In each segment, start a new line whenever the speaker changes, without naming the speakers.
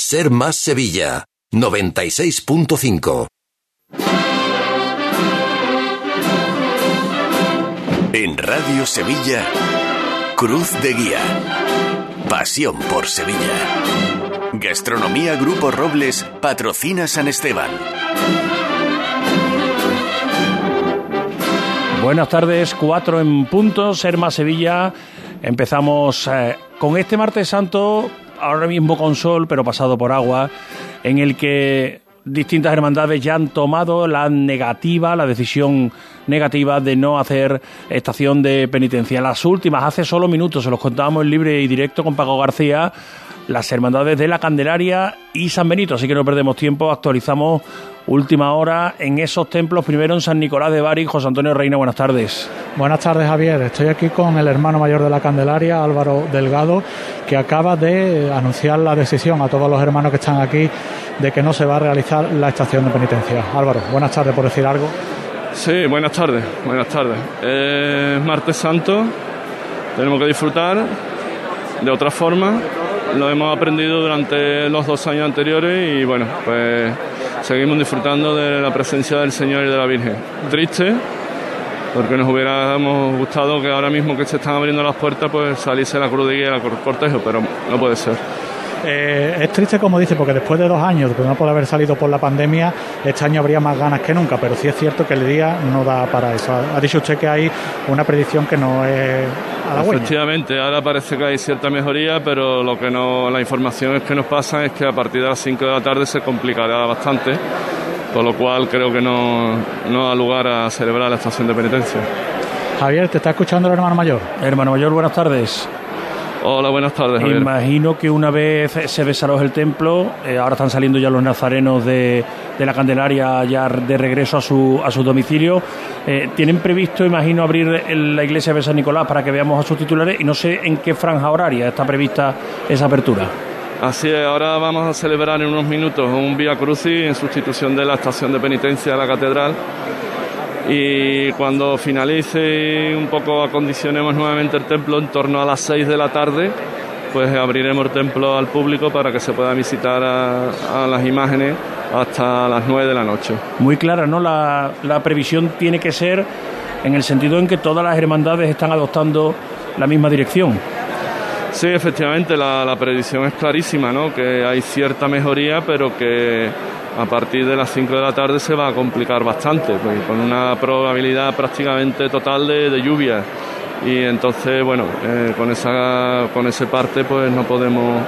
Ser Más Sevilla, 96.5. En Radio Sevilla, Cruz de Guía. Pasión por Sevilla. Gastronomía Grupo Robles patrocina San Esteban.
Buenas tardes, cuatro en punto, Serma Sevilla. Empezamos eh, con este martes santo, ahora mismo con sol, pero pasado por agua, en el que distintas hermandades ya han tomado la negativa, la decisión negativa de no hacer estación de penitencia. Las últimas, hace solo minutos, se los contábamos en libre y directo con Paco García, las hermandades de la Candelaria y San Benito, así que no perdemos tiempo, actualizamos última hora en esos templos, primero en San Nicolás de Bari. José Antonio Reina, buenas tardes.
Buenas tardes, Javier. Estoy aquí con el hermano mayor de la Candelaria, Álvaro Delgado, que acaba de anunciar la decisión a todos los hermanos que están aquí de que no se va a realizar la estación de penitencia. Álvaro, buenas tardes por decir algo.
Sí, buenas tardes, buenas tardes. Es martes santo, tenemos que disfrutar de otra forma. Lo hemos aprendido durante los dos años anteriores y bueno, pues seguimos disfrutando de la presencia del Señor y de la Virgen. Triste, porque nos hubiéramos gustado que ahora mismo que se están abriendo las puertas, pues saliese la cruz de guía, el cortejo, pero no puede ser.
Eh, es triste, como dice, porque después de dos años, de no poder haber salido por la pandemia, este año habría más ganas que nunca, pero sí es cierto que el día no da para eso. Ha dicho usted que hay una predicción que no es
Efectivamente, ahora parece que hay cierta mejoría, pero lo que no, la información es que nos pasa es que a partir de las 5 de la tarde se complicará bastante, con lo cual creo que no, no da lugar a celebrar la estación de penitencia.
Javier, ¿te está escuchando el hermano mayor?
Hermano mayor, buenas tardes.
Hola, buenas tardes.
Javier. Imagino que una vez se desaloja el templo, eh, ahora están saliendo ya los nazarenos de, de, la Candelaria ya de regreso a su, a su domicilio. Eh, ¿Tienen previsto, imagino, abrir la iglesia de San Nicolás para que veamos a sus titulares? Y no sé en qué franja horaria está prevista esa apertura.
Así es, ahora vamos a celebrar en unos minutos un Vía Crucis en sustitución de la estación de penitencia de la catedral y cuando finalice un poco acondicionemos nuevamente el templo en torno a las 6 de la tarde pues abriremos el templo al público para que se pueda visitar a, a las imágenes hasta las 9 de la noche.
Muy clara, ¿no? La, la, previsión tiene que ser en el sentido en que todas las hermandades están adoptando la misma dirección.
Sí, efectivamente, la, la predicción es clarísima, ¿no? Que hay cierta mejoría, pero que a partir de las 5 de la tarde se va a complicar bastante, pues, con una probabilidad prácticamente total de, de lluvia. Y entonces, bueno, eh, con, esa, con ese parte pues no podemos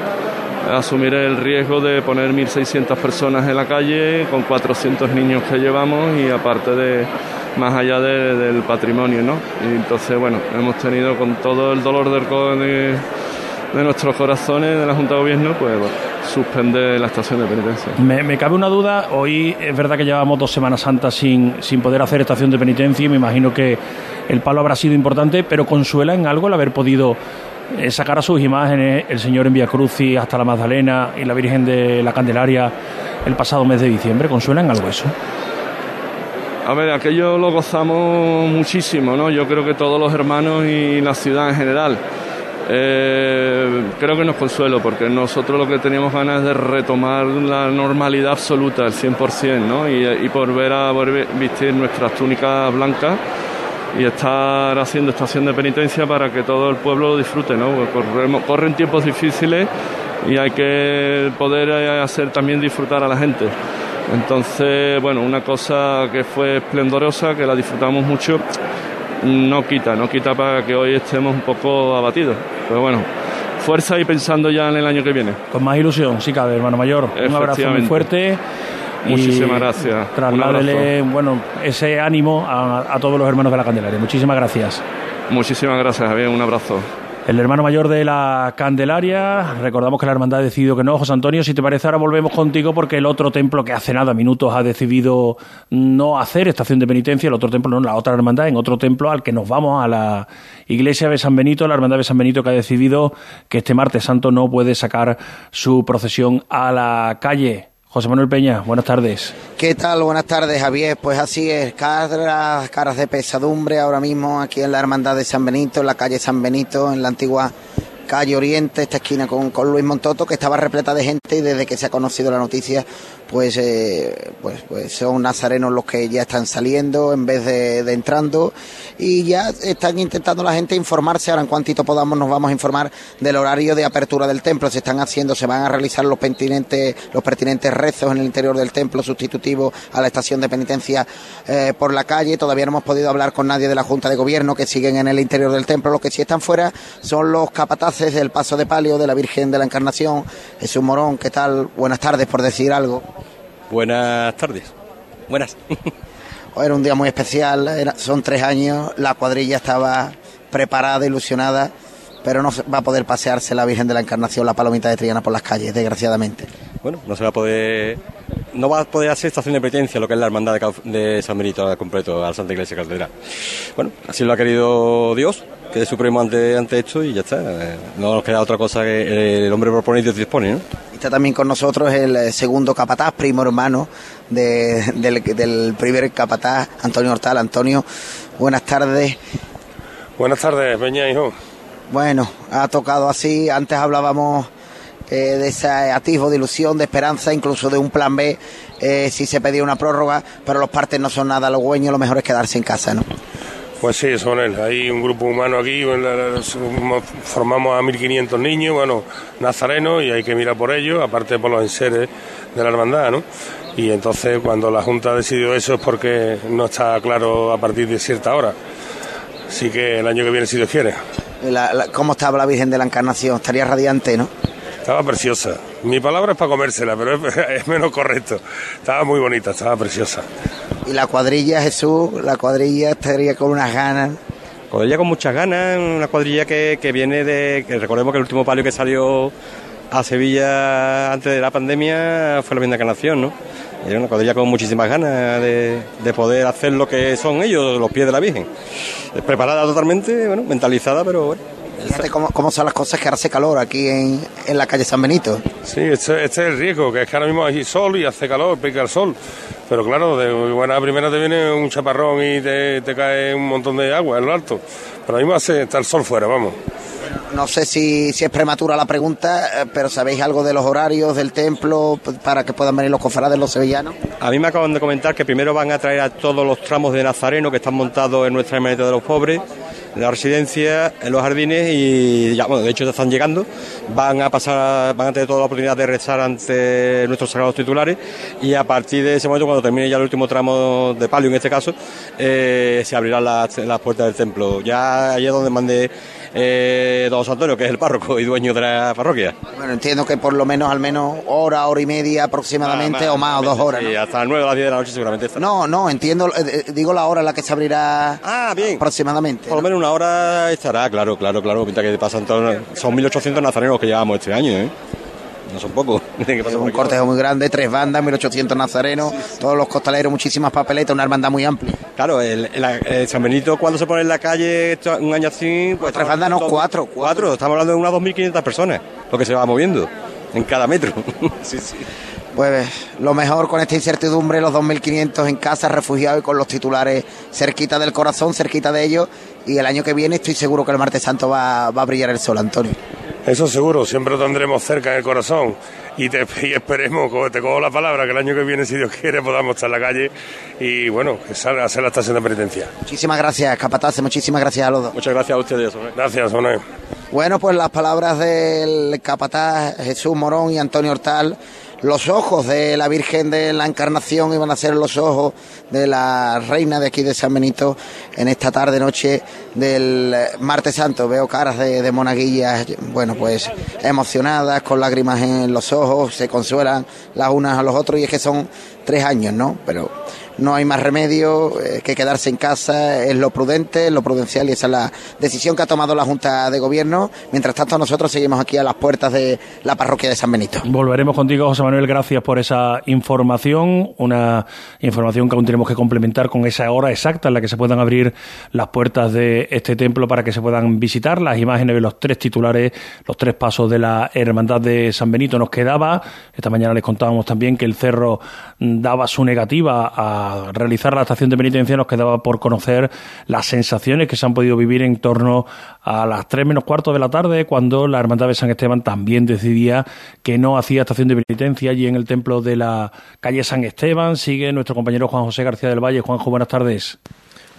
asumir el riesgo de poner 1.600 personas en la calle con 400 niños que llevamos y aparte de más allá de, del patrimonio, ¿no? Y entonces, bueno, hemos tenido con todo el dolor del, de, de nuestros corazones de la Junta de Gobierno, pues bueno, suspende la estación de penitencia.
Me, me, cabe una duda, hoy es verdad que llevamos dos Semanas Santas sin, sin poder hacer estación de penitencia y me imagino que el palo habrá sido importante, pero consuela en algo el haber podido eh, sacar a sus imágenes el Señor en Vía Crucis hasta la Magdalena y la Virgen de la Candelaria el pasado mes de diciembre, ¿consuela en algo eso?
A ver, aquello lo gozamos muchísimo, ¿no? Yo creo que todos los hermanos y la ciudad en general. Eh, creo que nos consuelo porque nosotros lo que teníamos ganas es de retomar la normalidad absoluta, el 100%, ¿no? Y, y por ver a volver vestir nuestras túnicas blancas y estar haciendo estación de penitencia para que todo el pueblo lo disfrute, ¿no? Corremos, corren tiempos difíciles y hay que poder hacer también disfrutar a la gente. Entonces, bueno, una cosa que fue esplendorosa, que la disfrutamos mucho, no quita, no quita para que hoy estemos un poco abatidos. Pero bueno, fuerza y pensando ya en el año que viene.
Con más ilusión, sí cabe, hermano mayor. Un abrazo muy fuerte.
Muchísimas gracias.
Trasládele, bueno, ese ánimo a, a, todos los hermanos de la Candelaria. Muchísimas gracias.
Muchísimas gracias, Javier. Un abrazo.
El hermano mayor de la Candelaria, recordamos que la hermandad ha decidido que no, José Antonio, si te parece ahora volvemos contigo porque el otro templo que hace nada minutos ha decidido no hacer estación de penitencia, el otro templo no, la otra hermandad, en otro templo al que nos vamos, a la iglesia de San Benito, la hermandad de San Benito que ha decidido que este martes santo no puede sacar su procesión a la calle. José Manuel Peña, buenas tardes.
¿Qué tal? Buenas tardes, Javier. Pues así es, caras, caras de pesadumbre ahora mismo aquí en la Hermandad de San Benito, en la calle San Benito, en la antigua calle Oriente, esta esquina con, con Luis Montoto, que estaba repleta de gente y desde que se ha conocido la noticia, pues, eh, pues, pues son nazarenos los que ya están saliendo en vez de, entrando y ya están intentando la gente informarse. Ahora en cuantito podamos nos vamos a informar del horario de apertura del templo. Se están haciendo, se van a realizar los pertinentes, los pertinentes rezos en el interior del templo sustitutivo a la estación de penitencia eh, por la calle. Todavía no hemos podido hablar con nadie de la Junta de Gobierno que siguen en el interior del templo. Los que sí están fuera son los capataces del paso de palio de la Virgen de la Encarnación. Jesús Morón, ¿qué tal? Buenas tardes por decir algo.
Buenas tardes. Buenas.
Era un día muy especial, era, son tres años, la cuadrilla estaba preparada, ilusionada, pero no va a poder pasearse la Virgen de la Encarnación, la palomita de Triana por las calles, desgraciadamente.
Bueno, no se va a poder, no va a poder hacer estación de penitencia lo que es la hermandad de, de San Benito al completo, a la Santa Iglesia Catedral. Bueno, así lo ha querido Dios, que es supremo ante, ante esto y ya está. No nos queda otra cosa que el hombre propone y Dios dispone, ¿no?
Está también con nosotros el segundo capataz, primo hermano de, del, del, primer capataz, Antonio Hortal. Antonio, buenas tardes.
Buenas tardes, Peña, hijo.
Bueno, ha tocado así. Antes hablábamos eh, de ese atisbo de ilusión, de esperanza, incluso de un plan B, eh, si se pedía una prórroga, pero los partes no son nada halagüeños, lo mejor es quedarse en casa, ¿no?
Pues sí, son él. Hay un grupo humano aquí, formamos a 1.500 niños, bueno, nazarenos, y hay que mirar por ellos, aparte por los enseres de la hermandad, ¿no? Y entonces cuando la Junta ha decidido eso es porque no está claro a partir de cierta hora. Así que el año que viene, si Dios quiere.
La, la, ¿Cómo estaba la Virgen de la Encarnación? Estaría radiante, ¿no?
Estaba preciosa. Mi palabra es para comérsela, pero es, es menos correcto. Estaba muy bonita, estaba preciosa.
Y la cuadrilla, Jesús, la cuadrilla estaría con unas ganas.
Cuadrilla con muchas ganas, una cuadrilla que, que viene de. Que recordemos que el último palio que salió a Sevilla antes de la pandemia fue la Virgen de Encarnación, ¿no? Era una cuadrilla con muchísimas ganas de, de, poder hacer lo que son ellos, los pies de la Virgen. Preparada totalmente, bueno, mentalizada, pero bueno.
Fíjate cómo, cómo, son las cosas que ahora hace calor aquí en, en la calle San Benito.
Sí, este, este, es el riesgo, que es que ahora mismo hay sol y hace calor, pica el sol. Pero claro, de buena primera te viene un chaparrón y te, te, cae un montón de agua en lo alto. Pero ahora mismo hace, está el sol fuera, vamos.
No sé si, si es prematura la pregunta, pero ¿sabéis algo de los horarios del templo para que puedan venir los cofrades, los sevillanos?
A mí me acaban de comentar que primero van a traer a todos los tramos de Nazareno que están montados en nuestra hermanita de los pobres, la residencia, en los jardines y ya, bueno, de hecho ya están llegando. Van a pasar, van a tener toda la oportunidad de rezar ante nuestros sagrados titulares y a partir de ese momento, cuando termine ya el último tramo de palio en este caso, eh, se abrirán las, las puertas del templo. Ya allí es donde mandé eh, don Antonio, que es el párroco y dueño de la parroquia.
Bueno, entiendo que por lo menos al menos hora, hora y media aproximadamente,
Ah,
o más, o dos horas.
Sí,
¿no?
hasta las 9 o las 10 de la noche seguramente está.
No, no, entiendo, eh, eh, digo la hora en la que se abrirá
Ah, bien.
aproximadamente.
Por lo menos una hora estará, claro, claro, claro. Pinta que pasan todos, son 1.800 nazarenos que llevamos este año, ¿eh? No son pocos.
Un cortejo muy grande, tres bandas, 1800 nazarenos, todos los costaleros, muchísimas papeletas, una hermandad muy amplia.
Claro, el, el- el San Benito cuando se pone en la calle un año así...
Pues tres bandas, no, cuatro,
Cuatro, estamos hablando de unas 2.500 personas, lo que se va moviendo en cada metro. sí, sí.
Pues lo mejor con esta incertidumbre, los 2.500 en casa, refugiados y con los titulares cerquita del corazón, cerquita de ellos. Y el año que viene estoy seguro que el martes santo va, va a brillar el sol, Antonio.
Eso seguro, siempre lo tendremos cerca en el corazón. Y, te, y esperemos, te cojo la palabra, que el año que viene, si Dios quiere, podamos estar en la calle y bueno, que salga a hacer la estación de penitencia.
Muchísimas gracias, Capataz, muchísimas gracias a los dos.
Muchas gracias a ustedes. Sonia.
Gracias, Soné.
Bueno, pues las palabras del capataz Jesús Morón y Antonio Hortal. Los ojos de la Virgen de la Encarnación iban a ser los ojos de la reina de aquí de San Benito en esta tarde noche del martes santo. Veo caras de monaguillas, bueno, pues emocionadas, con lágrimas en los ojos, se consuelan las unas a los otros y es que son tres años, ¿no? Pero no hay más remedio eh, que quedarse en casa, es lo prudente, es lo prudencial y esa es la decisión que ha tomado la Junta de Gobierno. Mientras tanto, nosotros seguimos aquí a las puertas de la parroquia de San Benito.
Volveremos contigo, José Manuel. Gracias por esa información. Una información que aún tenemos que complementar con esa hora exacta en la que se puedan abrir las puertas de este templo para que se puedan visitar las imágenes de los tres titulares, los tres pasos de la Hermandad de San Benito. Nos quedaba, esta mañana les contábamos también que el cerro daba su negativa a realizar la estación de penitencia nos quedaba por conocer las sensaciones que se han podido vivir en torno a las tres menos cuarto de la tarde, cuando la Hermandad de San Esteban también decidía que no hacía estación de penitencia allí en el templo de la calle San Esteban. Sigue nuestro compañero Juan José García del Valle. Juanjo, buenas tardes.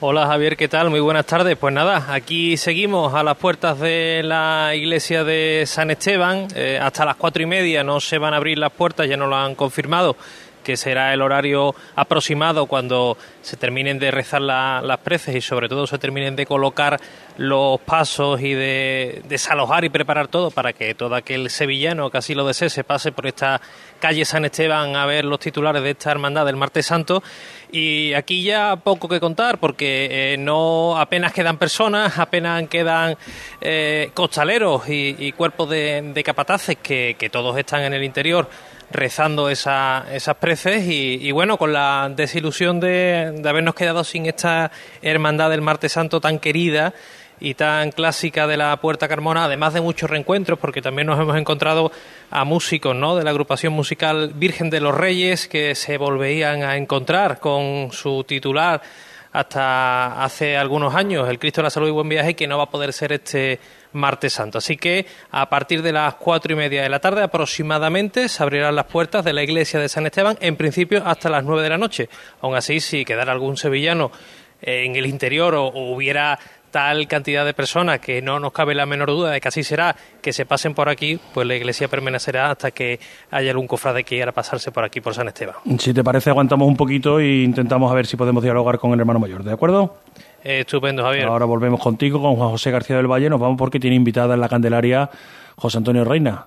Hola Javier, ¿qué tal? Muy buenas tardes. Pues nada, aquí seguimos a las puertas de la iglesia de San Esteban. Eh, hasta las cuatro y media no se van a abrir las puertas, ya no lo han confirmado que será el horario aproximado cuando se terminen de rezar las preces y sobre todo se terminen de colocar los pasos y de desalojar y preparar todo para que todo aquel sevillano que así lo desee se pase por esta calle San Esteban a ver los titulares de esta hermandad del Martes Santo. Y aquí ya poco que contar porque eh, no apenas quedan personas, apenas quedan eh, costaleros y, cuerpos de, capataces que todos están en el interior rezando esa, esas preces y, bueno, con la desilusión de, de, habernos quedado sin esta hermandad del Martes Santo tan querida y tan clásica de la Puerta Carmona, además de muchos reencuentros, porque también nos hemos encontrado a músicos ¿no? de la agrupación musical Virgen de los Reyes que se volvían a encontrar con su titular hasta hace algunos años, el Cristo de la Salud y Buen Viaje, que no va a poder ser este martes santo. Así que a partir de las cuatro y media de la tarde aproximadamente se abrirán las puertas de la iglesia de San Esteban, en principio hasta las nueve de la noche. Aún así, si quedara algún sevillano en el interior o, hubiera tal cantidad de personas que no nos cabe la menor duda de que así será, que se pasen por aquí, pues la iglesia permanecerá hasta que haya algún cofrade que quiera pasarse por aquí, por San Esteban.
Si te parece, aguantamos un poquito e intentamos a ver si podemos dialogar con el hermano mayor, ¿de acuerdo?
Estupendo, Javier.
Ahora volvemos contigo, con Juan José García del Valle. Nos vamos porque tiene invitada en la Candelaria José Antonio Reina.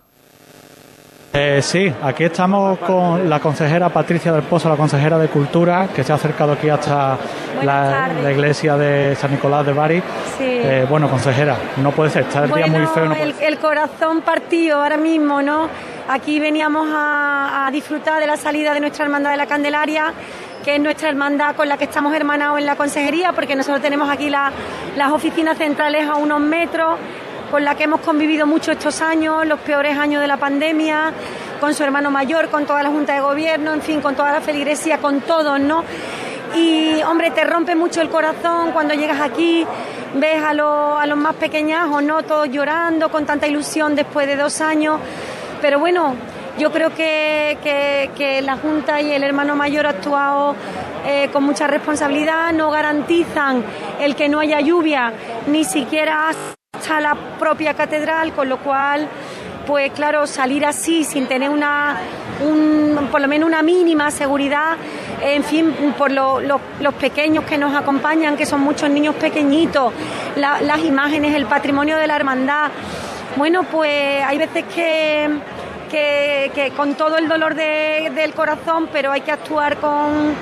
Eh, sí, aquí estamos con la consejera Patricia del Pozo, la consejera de Cultura, que se ha acercado aquí hasta la, iglesia de San Nicolás de Bari. Sí. Eh, bueno, consejera, no puede ser, está el día muy feo.
el, corazón partido ahora mismo, ¿no? Aquí veníamos a, a disfrutar de la salida de nuestra hermandad de la Candelaria que es nuestra hermandad con la que estamos hermanados en la consejería, porque nosotros tenemos aquí las oficinas centrales a unos metros, con la que hemos convivido mucho estos años, los peores años de la pandemia, con su hermano mayor, con toda la Junta de Gobierno, en fin, con toda la feligresía, con todos, ¿no? Y, hombre, te rompe mucho el corazón cuando llegas aquí, ves a, a los más pequeñajos, ¿no? Todos llorando, con tanta ilusión después de dos años. Pero bueno, yo creo que, que, la Junta y el hermano mayor han actuado eh, con mucha responsabilidad, no garantizan el que no haya lluvia, ni siquiera hasta la propia catedral, con lo cual pues claro, salir así sin tener una, por lo menos una mínima seguridad, en fin, por los pequeños que nos acompañan, que son muchos niños pequeñitos, las imágenes, el patrimonio de la hermandad. Bueno, pues hay veces que que, con todo el dolor del corazón, pero hay que actuar con,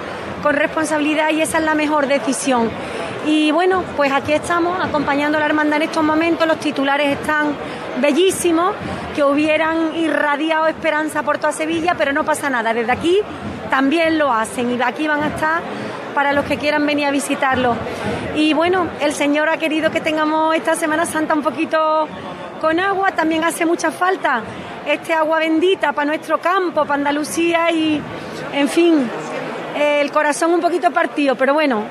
responsabilidad y esa es la mejor decisión. Y bueno, pues aquí estamos acompañando a la hermandad en estos momentos, los titulares están bellísimos, que hubieran irradiado esperanza por toda Sevilla, pero no pasa nada, desde aquí también lo hacen y aquí van a estar para los que quieran venir a visitarlo. Y bueno, el Señor ha querido que tengamos esta Semana Santa un poquito con agua, también hace mucha falta este agua bendita para nuestro campo, para Andalucía y, en fin, el corazón un poquito partido, pero bueno.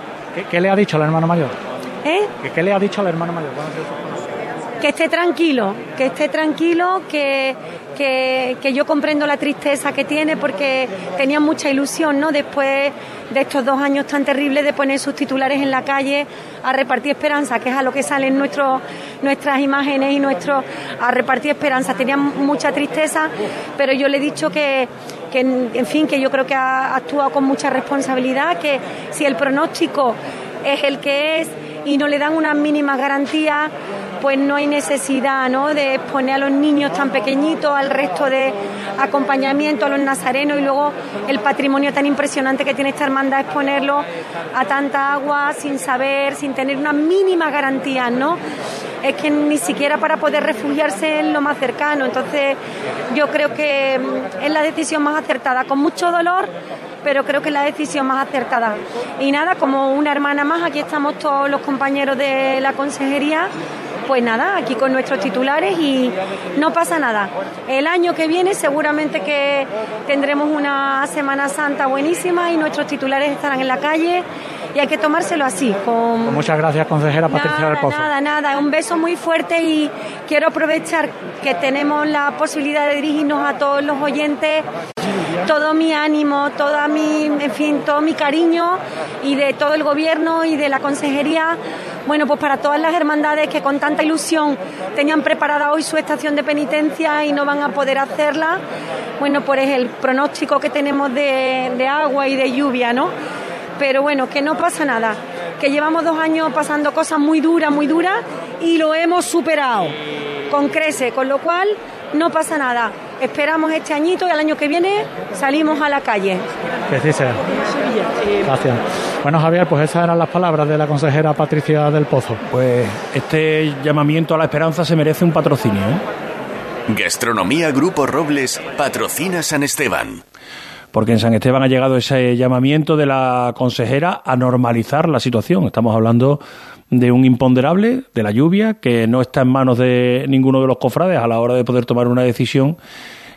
¿Qué, le ha dicho al hermano mayor?
¿Eh?
¿Qué, le ha dicho al hermano mayor?
Que esté tranquilo, que esté tranquilo, que, que, yo comprendo la tristeza que tiene porque tenía mucha ilusión, ¿no? Después de estos dos años tan terribles de poner sus titulares en la calle a repartir esperanza, que es a lo que salen nuestros, nuestras imágenes y nuestro a repartir esperanza. Tenía mucha tristeza, pero yo le he dicho que, que en fin, que yo creo que ha actuado con mucha responsabilidad, que si el pronóstico es el que es y no le dan una mínima garantía, pues no hay necesidad ¿no? de exponer a los niños tan pequeñitos al resto de acompañamiento a los nazarenos y luego el patrimonio tan impresionante que tiene esta hermandad exponerlo a tanta agua sin saber, sin tener una mínima garantía, ¿no? Es que ni siquiera para poder refugiarse en lo más cercano. Entonces, yo creo que mm, es la decisión más acertada, con mucho dolor, pero creo que es la decisión más acertada. Y nada, como una hermana más, aquí estamos todos los compañeros de la consejería pues nada, aquí con nuestros titulares y no pasa nada. El año que viene seguramente que tendremos una Semana Santa buenísima y nuestros titulares estarán en la calle y hay que tomárselo así. Con...
Pues muchas gracias, consejera Patricia del Pozo.
Nada, nada, un beso muy fuerte y quiero aprovechar que tenemos la posibilidad de dirigirnos a todos los oyentes todo mi ánimo, toda mi, en fin, todo mi cariño y de todo el gobierno y de la consejería. Bueno, pues para todas las hermandades que con tanta ilusión tenían preparada hoy su estación de penitencia y no van a poder hacerla, bueno, pues es el pronóstico que tenemos de, de agua y de lluvia, ¿no? Pero bueno, que no pasa nada, que llevamos dos años pasando cosas muy duras, muy duras y lo hemos superado con crece, con lo cual no pasa nada. Esperamos este añito y al año que viene salimos a la calle.
Que sí sea. Gracias. Bueno, Javier, pues esas eran las palabras de la consejera Patricia del Pozo.
Pues este llamamiento a la esperanza se merece un patrocinio. ¿eh?
Gastronomía Grupo Robles patrocina San Esteban.
Porque en San Esteban ha llegado ese llamamiento de la consejera a normalizar la situación. Estamos hablando de un imponderable, de la lluvia, que no está en manos de ninguno de los cofrades a la hora de poder tomar una decisión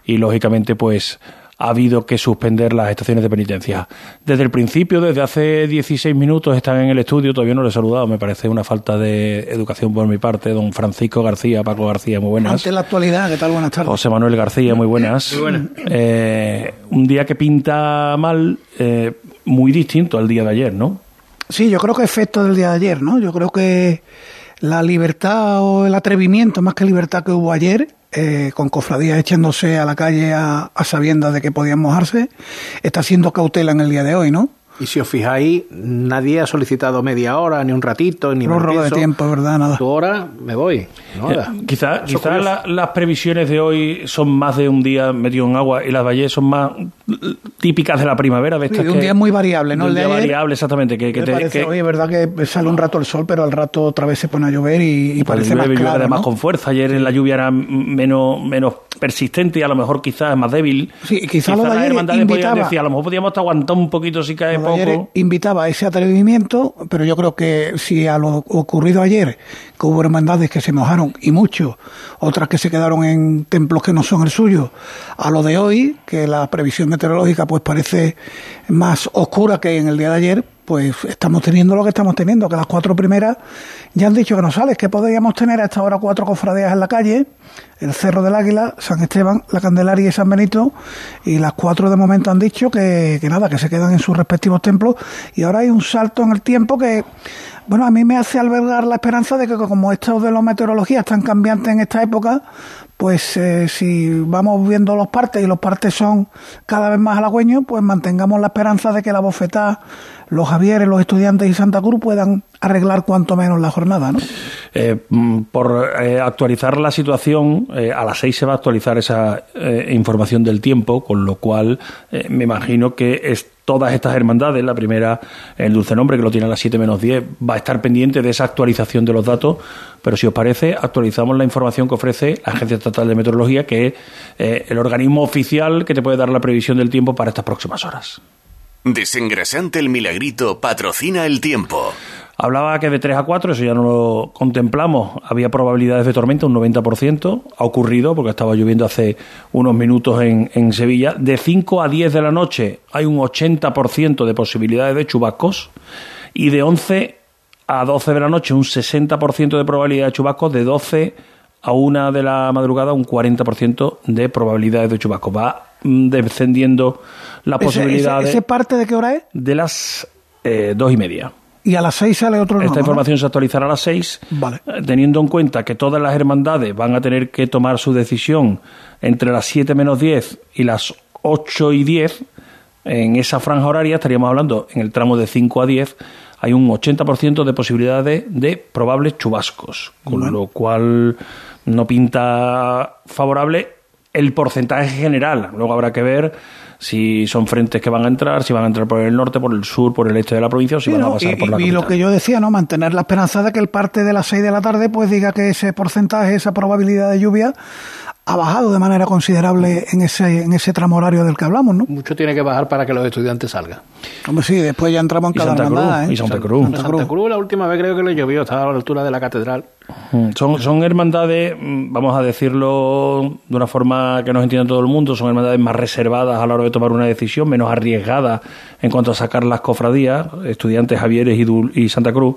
y, lógicamente, pues ha habido que suspender las estaciones de penitencia. Desde el principio, desde hace 16 minutos, están en el estudio, todavía no les he saludado, me parece una falta de educación por mi parte. Don Francisco García, Paco García, muy buenas.
Ante la actualidad, ¿qué tal? Buenas tardes.
José Manuel García, muy buenas.
Muy buenas.
Eh, un día que pinta mal, eh, muy distinto al día de ayer, ¿no?
Sí, yo creo que efecto del día de ayer, ¿no? Yo creo que la libertad o el atrevimiento, más que libertad que hubo ayer, eh, con cofradías echándose a la calle a, sabiendas de que podían mojarse, está siendo cautela en el día de hoy, ¿no?
Y si os fijáis, nadie ha solicitado media hora, ni un ratito, ni
Prórroga de tiempo, ¿verdad? Nada.
Tu hora, me voy. Nada.
Eh, quizá quizá la, las previsiones de hoy son más de un día metido en agua y las valles son más típicas de la primavera. De
Sí, de un día muy variable, ¿no?
de
El
un
de
día variable, exactamente. Que, que te-
parece,
que-
oye, es verdad que sale un rato el sol, pero al rato otra vez se pone a llover y, y
Pues
parece más claro,
además
¿no?
con fuerza. Ayer en la lluvia era menos, menos persistente y a lo mejor quizás más débil.
Sí, quizá lo de
las
ayer
hermandades podían
invitaba-
decir, a lo mejor podíamos aguantar un poquito si cae
Ayer invitaba a ese atrevimiento, pero yo creo que si a lo ocurrido ayer, que hubo hermandades que se mojaron y mucho, otras que se quedaron en templos que no son el suyo, a lo de hoy, que la previsión meteorológica pues parece más oscura que en el día de ayer, pues estamos teniendo lo que estamos teniendo, que las cuatro primeras ya han dicho que no sales, que podríamos tener hasta ahora cuatro cofradías en la calle, el Cerro del Águila, San Esteban, la Candelaria y San Benito, y las cuatro de momento han dicho que, que nada, que se quedan en sus respectivos templos, y ahora hay un salto en el tiempo que, bueno, a mí me hace albergar la esperanza de que como estos de la meteorología están cambiantes en esta época, pues eh, si vamos viendo los partes y los partes son cada vez más halagüeños, pues mantengamos la esperanza de que la bofetada, los Javieres, los estudiantes y Santa Cruz puedan arreglar cuanto menos la jornada, ¿no?
Eh, mm, por eh, actualizar la situación, eh, a las seis se va a actualizar esa eh, información del tiempo, con lo cual me imagino que es todas estas hermandades, la primera, el Dulce Nombre, que lo tiene a las 7 menos 10, va a estar pendiente de esa actualización de los datos, pero si os parece, actualizamos la información que ofrece la Agencia Estatal de Meteorología, que es el organismo oficial que te puede dar la previsión del tiempo para estas próximas horas.
Desengrasante el Milagrito patrocina el tiempo.
Hablaba que de 3 a 4, eso ya no lo contemplamos, había probabilidades de tormenta, un 90%, ha ocurrido porque estaba lloviendo hace unos minutos en, en Sevilla. De 5 a 10 de la noche hay un 80% de posibilidades de chubascos y de 11 a 12 de la noche un 60% de probabilidad de chubascos, de 12 a 1 de la madrugada un 40% de probabilidades de chubascos. Va descendiendo la posibilidad
ese,
de-
ese parte de qué hora es?
de las eh, dos y media.
Y a las seis sale otro
Esta
nuevo, ¿no?
información se actualizará a las 6,
Vale.
teniendo en cuenta que todas las hermandades van a tener que tomar su decisión entre las 7 menos 10 y las 8 y 10. En esa franja horaria estaríamos hablando en el tramo de 5 a 10 hay un 80% de posibilidades de probables chubascos, con lo cual no pinta favorable el porcentaje general. Luego habrá que ver si son frentes que van a entrar, si van a entrar por el norte, por el sur, por el este de la provincia o si van a pasar
y,
por la
y lo que yo decía, ¿no? Mantener la esperanza de que el parte de las 6 de la tarde pues diga que ese porcentaje, esa probabilidad de lluvia ha bajado de manera considerable en ese, en ese tramo horario del que hablamos, ¿no?
Mucho tiene que bajar para que los estudiantes salgan.
Hombre, sí, después ya entramos en
Y
cada
Santa Cruz,
hermandad, ¿eh?
y Santa Cruz.
Santa Cruz. la última vez creo que le llovió, estaba a la altura de la catedral.
Son, son hermandades, mm, vamos a decirlo de una forma que nos entienda todo el mundo, son hermandades más reservadas a la hora de tomar una decisión, menos arriesgadas en cuanto a sacar las cofradías, estudiantes Javieres y, Dul- y Santa Cruz,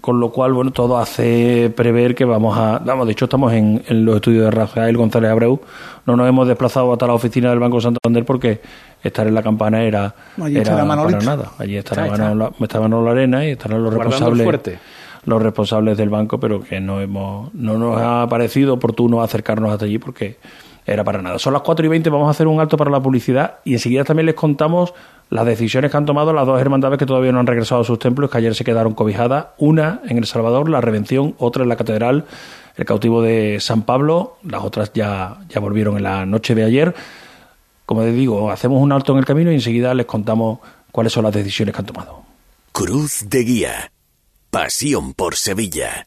con lo cual, bueno, todo hace prever que vamos a... Vamos, de hecho estamos en, en los estudios de Rafael González Abreu, no nos hemos desplazado hasta la oficina del Banco Santander porque estar en la campana era,
Allí
era
estará
para nada. Allí estará
está.
Manolo, está Manolo Arena y estarán los responsables
fuerte.
los responsables del banco, pero que no hemos no nos ha parecido oportuno acercarnos hasta allí porque era para nada. Son las 4 y 20, vamos a hacer un alto para la publicidad y enseguida también les contamos las decisiones que han tomado las dos hermandades que todavía no han regresado a sus templos, que ayer se quedaron cobijadas, una en El Salvador, la Redención, otra en la Catedral, el cautivo de San Pablo, las otras ya, ya volvieron en la noche de ayer. Como les digo, hacemos un alto en el camino y enseguida les contamos cuáles son las decisiones que han tomado.
Cruz de Guía. Pasión por Sevilla.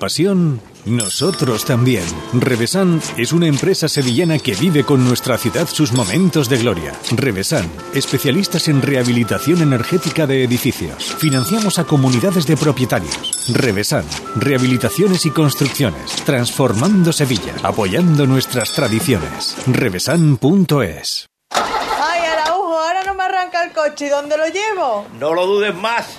pasión, nosotros también. Revesan es una empresa sevillana que vive con nuestra ciudad sus momentos de gloria. Revesan, especialistas en rehabilitación energética de edificios. Financiamos a comunidades de propietarios. Revesan, rehabilitaciones y construcciones, transformando Sevilla, apoyando nuestras tradiciones. Revesan.es.
Ay, Araujo, ahora no me arranca el coche. ¿Y dónde lo llevo?
No lo dudes más.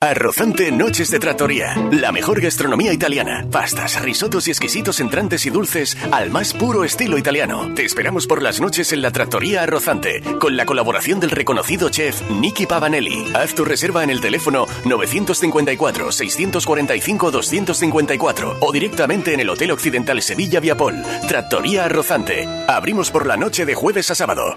Arrozante Noches de Trattoria. La mejor gastronomía italiana. Pastas, risotos y exquisitos entrantes y dulces al más puro estilo italiano. Te esperamos por las noches en la Trattoria Arrozante, con la colaboración del reconocido chef Nicky Pavanelli. Haz tu reserva en el teléfono 954-645-254 o directamente en el Hotel Occidental Sevilla Viapol. Trattoria Arrozante. Abrimos por la noche de jueves a sábado.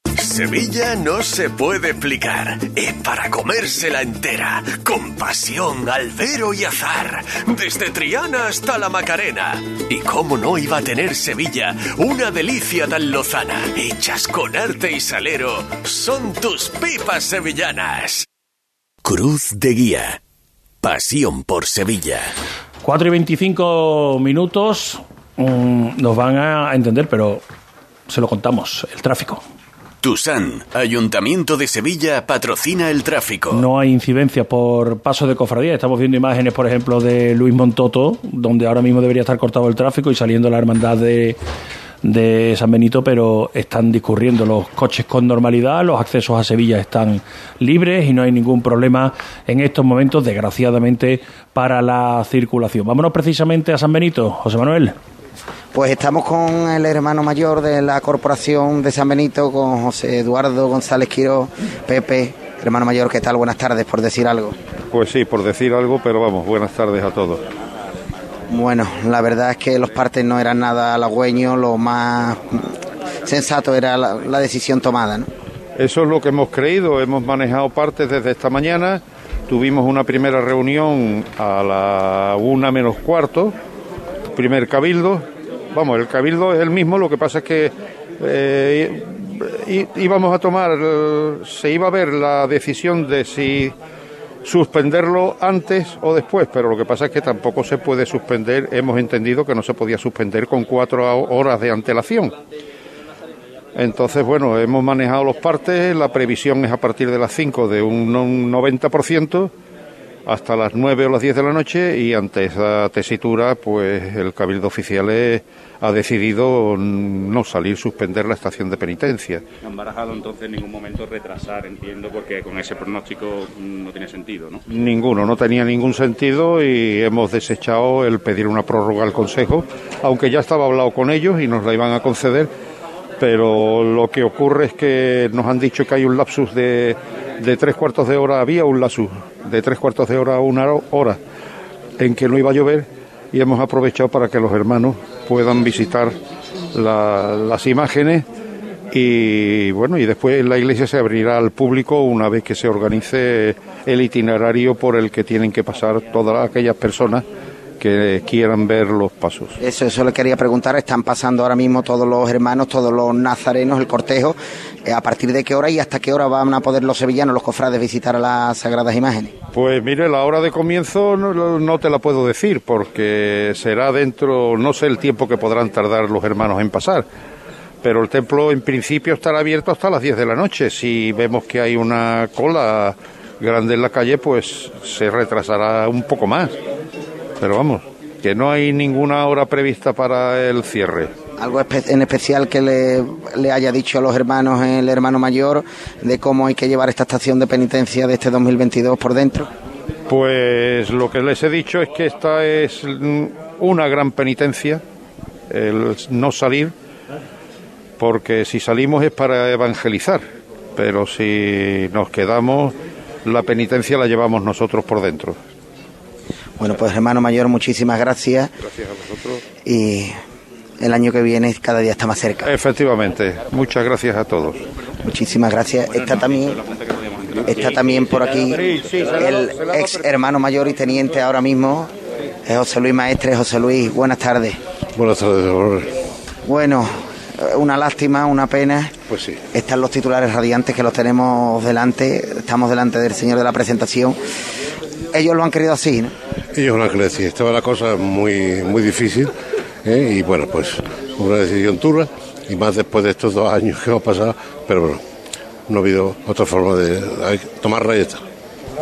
Sevilla no se puede explicar. Es para comérsela entera. Con pasión, albero y azar. Desde Triana hasta la Macarena. Y cómo no iba a tener Sevilla una delicia tan lozana. Hechas con arte y salero. Son tus pipas sevillanas. Cruz de Guía. Pasión por Sevilla.
4 y 25 minutos. mm, nos van a entender, pero se lo contamos. El tráfico.
Tusan, Ayuntamiento de Sevilla, patrocina el tráfico.
No hay incidencia por paso de cofradía. Estamos viendo imágenes, por ejemplo, de Luis Montoto, donde ahora mismo debería estar cortado el tráfico y saliendo la hermandad de, de San Benito, pero están discurriendo los coches con normalidad, los accesos a Sevilla están libres y no hay ningún problema en estos momentos, desgraciadamente, para la circulación. Vámonos precisamente a San Benito, José Manuel.
Pues estamos con el hermano mayor de la Corporación de San Benito, con José Eduardo González Quiro, Pepe, hermano mayor, ¿qué tal? Buenas tardes, por decir algo.
Pues sí, por decir algo, pero vamos, buenas tardes a todos.
Bueno, la verdad es que los partes no eran nada halagüeños, lo más sensato era la, la decisión tomada, ¿no?
Eso es lo que hemos creído, hemos manejado partes desde esta mañana, tuvimos una primera reunión a la una menos cuarto, primer cabildo, vamos, el cabildo es el mismo, lo que pasa es que eh, íbamos a tomar, se iba a ver la decisión de si suspenderlo antes o después, pero lo que pasa es que tampoco se puede suspender, hemos entendido que no se podía suspender con cuatro horas de antelación. Entonces, bueno, hemos manejado los partes, la previsión es a partir de las 5 de un 90% hasta las 9 o las 10 de la noche y ante esa tesitura, pues el Cabildo Oficial eh, ha decidido no salir, suspender la estación de penitencia.
No han barajado entonces en ningún momento retrasar, entiendo, porque con ese pronóstico no tiene sentido, ¿no?
Ninguno, no tenía ningún sentido y hemos desechado el pedir una prórroga al Consejo, aunque ya estaba hablado con ellos y nos la iban a conceder, pero lo que ocurre es que nos han dicho que hay un lapsus de, de tres cuartos de hora, había un lapsus de tres cuartos de hora a una hora en que no iba a llover y hemos aprovechado para que los hermanos puedan visitar la- las imágenes y bueno y después la iglesia se abrirá al público una vez que se organice el itinerario por el que tienen que pasar todas aquellas personas que quieran ver los pasos.
Eso, eso le quería preguntar. Están pasando ahora mismo todos los hermanos, todos los nazarenos, el cortejo. Eh, ¿A partir de qué hora y hasta qué hora van a poder los sevillanos, los cofrades, visitar a las sagradas imágenes?
Pues mire, la hora de comienzo no, no te la puedo decir porque será dentro, no sé el tiempo que podrán tardar los hermanos en pasar, pero el templo en principio estará abierto hasta las 10 de la noche. Si vemos que hay una cola grande en la calle, pues se retrasará un poco más. Pero vamos, que no hay ninguna hora prevista para el cierre.
Algo en especial que le, le haya dicho a los hermanos el hermano mayor de cómo hay que llevar esta estación de penitencia de este 2022 por dentro.
Pues lo que les he dicho es que esta es una gran penitencia, el no salir, porque si salimos es para evangelizar, pero si nos quedamos, la penitencia la llevamos nosotros por dentro.
Bueno, pues hermano mayor, muchísimas gracias
Gracias a vosotros.
y el año que viene cada día está más cerca.
Efectivamente, muchas gracias a todos.
Muchísimas gracias. Está también, está también por aquí el ex hermano mayor y teniente ahora mismo, José Luis Maestre. José Luis, buenas tardes.
Buenas tardes, Dolores.
Bueno, eh, una lástima, una pena.
Pues sí.
Están los titulares radiantes que los tenemos delante, estamos delante del señor de la presentación. Ellos lo han querido así, ¿no?
Ellos lo han querido así. Estaba la cosa muy, muy difícil ¿eh? y bueno, pues una decisión dura y más después de estos dos años que hemos pasado, pero bueno, no ha habido otra forma de hay que tomar rayeta.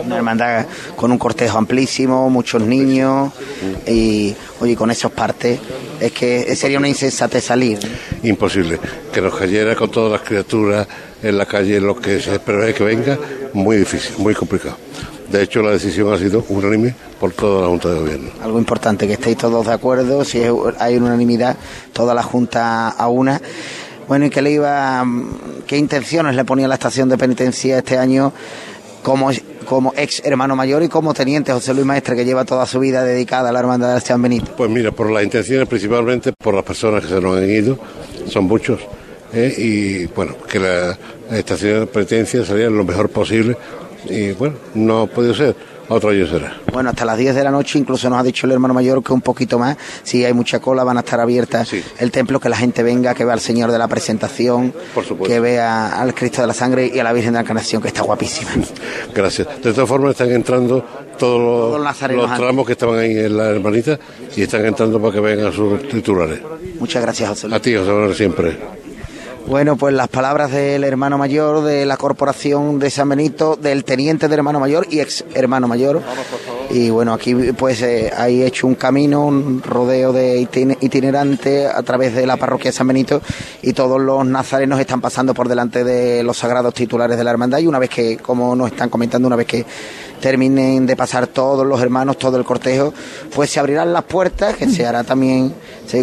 Una hermandad con un cortejo amplísimo, muchos niños y, oye, con esos partes, es que sería una insensatez salir.
Imposible. Que nos cayera con todas las criaturas en la calle, lo que se prevé que venga, muy difícil, muy complicado. De hecho, la decisión ha sido unánime por toda la Junta de Gobierno.
Algo importante, que estéis todos de acuerdo, si hay unanimidad, toda la Junta a una. Bueno, ¿y qué le iba, qué intenciones le ponía la estación de penitencia este año como, como ex hermano mayor y como teniente José Luis Maestre, que lleva toda su vida dedicada a la hermandad de San Benito?
Pues mira, por las intenciones principalmente, por las personas que se nos han ido, son muchos, ¿eh? y bueno, que la estación de penitencia saliera lo mejor posible, y bueno, no ha podido ser, otro año será.
Bueno, hasta las 10 de la noche incluso nos ha dicho el hermano mayor que un poquito más, si hay mucha cola, van a estar abiertas el templo, que la gente venga, que vea al Señor de la presentación, que vea al Cristo de la Sangre y a la Virgen de la Encarnación, que está guapísima.
Gracias. De todas formas, están entrando todos los, tramos que estaban ahí en la hermanita y están entrando para que vengan sus titulares.
Muchas gracias, José Luis.
A ti, José siempre.
Bueno, pues las palabras del hermano mayor de la corporación de San Benito, del teniente del hermano mayor y ex hermano mayor. Y bueno, aquí pues eh, hay hecho un camino, un rodeo de itine- itinerante a través de la parroquia de San Benito y todos los nazarenos están pasando por delante de los sagrados titulares de la hermandad y una vez que, como nos están comentando, una vez que terminen de pasar todos los hermanos, todo el cortejo, pues se abrirán las puertas, que se hará también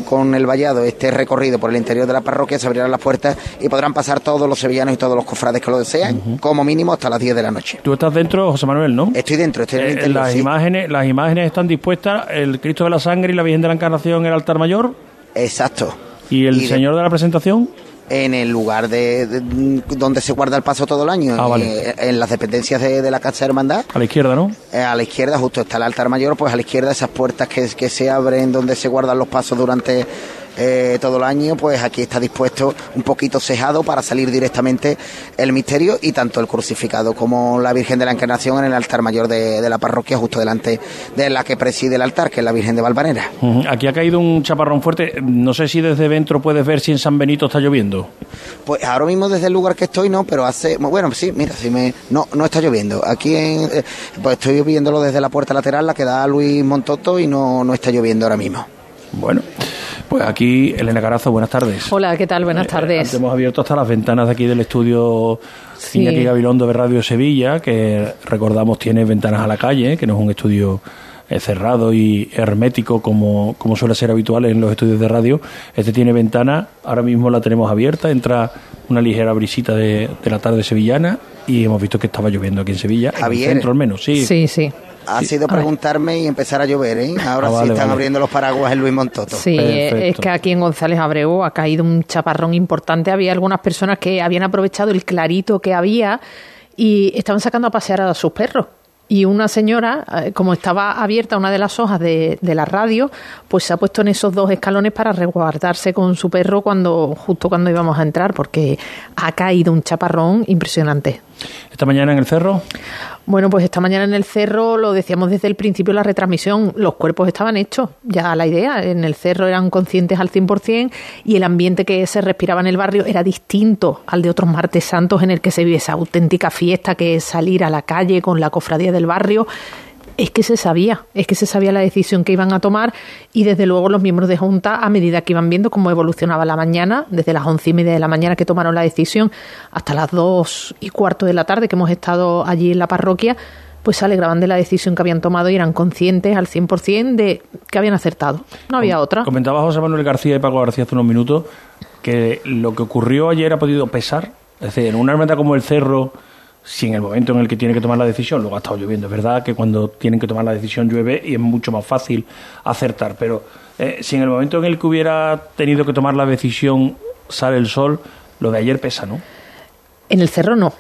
con el vallado este recorrido por el interior de la parroquia, se abrirán las puertas y podrán pasar todos los sevillanos y todos los cofrades que lo desean, como mínimo hasta las 10 de la noche.
Tú estás dentro, José Manuel, ¿no?
Estoy dentro, estoy en el
Eh,
interior,
las
sí.
imágenes, las imágenes están dispuestas, el Cristo de la Sangre y la Virgen de la Encarnación en el altar mayor.
Exacto.
¿Y el
Y de-
Señor de la Presentación?
En el lugar de, de- donde se guarda el paso todo el año,
Ah, vale.
en las dependencias de, de la Casa de Hermandad.
A la izquierda, ¿no?
Eh, a la izquierda justo está el altar mayor, pues a la izquierda esas puertas que, que se abren donde se guardan los pasos durante eh, todo el año, pues aquí está dispuesto un poquito cejado para salir directamente el misterio y tanto el crucificado como la Virgen de la Encarnación en el altar mayor de, de la parroquia, justo delante de la que preside el altar, que es la Virgen de Valvanera.
Aquí ha caído un chaparrón fuerte. No sé si desde dentro puedes ver si en San Benito está lloviendo.
Pues ahora mismo desde el lugar que estoy no, pero hace bueno sí, mira, si me no no está lloviendo. Aquí en, eh, pues estoy viéndolo desde la puerta lateral, la que da a Luis Montoto y no no está lloviendo ahora mismo.
Bueno, pues aquí Elena Carazo, buenas tardes.
Hola, ¿qué tal? Buenas
Eh,
tardes.
antes hemos abierto hasta las ventanas de aquí del estudio
Sí.
Iñaki Gabilondo de Radio Sevilla, que recordamos tiene ventanas a la calle, que no es un estudio eh, cerrado y hermético como, como suele ser habitual en los estudios de radio. Este tiene ventana, ahora mismo la tenemos abierta, entra una ligera brisita de, de la tarde sevillana y hemos visto que estaba lloviendo aquí en Sevilla, en el
Javier.
centro al menos, sí.
Sí, sí.
Ha sido preguntarme y empezar a llover, ¿eh? Ahora
Ah,
sí
vale,
están
vale.
abriendo los paraguas en Luis Montoto.
Sí, eh, es que aquí en González Abreu ha caído un chaparrón importante. Había algunas personas que habían aprovechado el clarito que había y estaban sacando a pasear a sus perros. Y una señora, eh, como estaba abierta una de las hojas de, de la radio, pues se ha puesto en esos dos escalones para resguardarse con su perro cuando justo cuando íbamos a entrar, porque ha caído un chaparrón impresionante.
Esta mañana en el cerro,
Bueno, pues esta mañana en el cerro, lo decíamos desde el principio de la retransmisión, los cuerpos estaban hechos, ya la idea, en el cerro eran conscientes al 100% y el ambiente que se respiraba en el barrio era distinto al de otros martes santos en el que se vive esa auténtica fiesta que es salir a la calle con la cofradía del barrio. Es que se sabía, es que se sabía la decisión que iban a tomar y desde luego los miembros de Junta, a medida que iban viendo cómo evolucionaba la mañana, desde las once y media de la mañana que tomaron la decisión hasta las dos y cuarto de la tarde que hemos estado allí en la parroquia, pues se alegraban de la decisión que habían tomado y eran conscientes al 100% de que habían acertado. No había otra.
Comentaba José Manuel García y Paco García hace unos minutos que lo que ocurrió ayer ha podido pesar. Es decir, en una hermandad como el Cerro, si en el momento en el que tiene que tomar la decisión, luego ha estado lloviendo, es verdad que cuando tienen que tomar la decisión llueve y es mucho más fácil acertar, pero eh, si en el momento en el que hubiera tenido que tomar la decisión sale el sol, lo de ayer pesa, ¿no?
En el cerro no.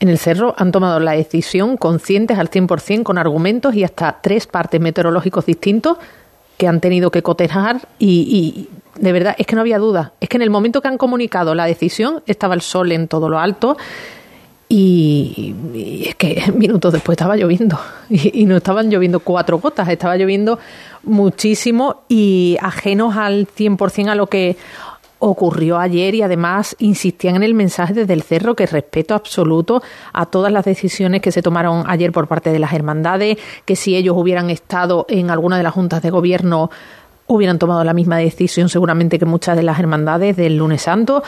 En el cerro han tomado la decisión conscientes al 100% con argumentos y hasta tres partes meteorológicos distintos que han tenido que cotejar y, y de verdad, es que no había duda. Es que en el momento que han comunicado la decisión estaba el sol en todo lo alto y, es que minutos después estaba lloviendo. Y, no estaban lloviendo cuatro gotas, estaba lloviendo muchísimo y ajenos al 100% a lo que ocurrió ayer y además insistían en el mensaje desde el cerro que respeto absoluto a todas las decisiones que se tomaron ayer por parte de las hermandades, que si ellos hubieran estado en alguna de las juntas de gobierno hubieran tomado la misma decisión seguramente que muchas de las hermandades del lunes santo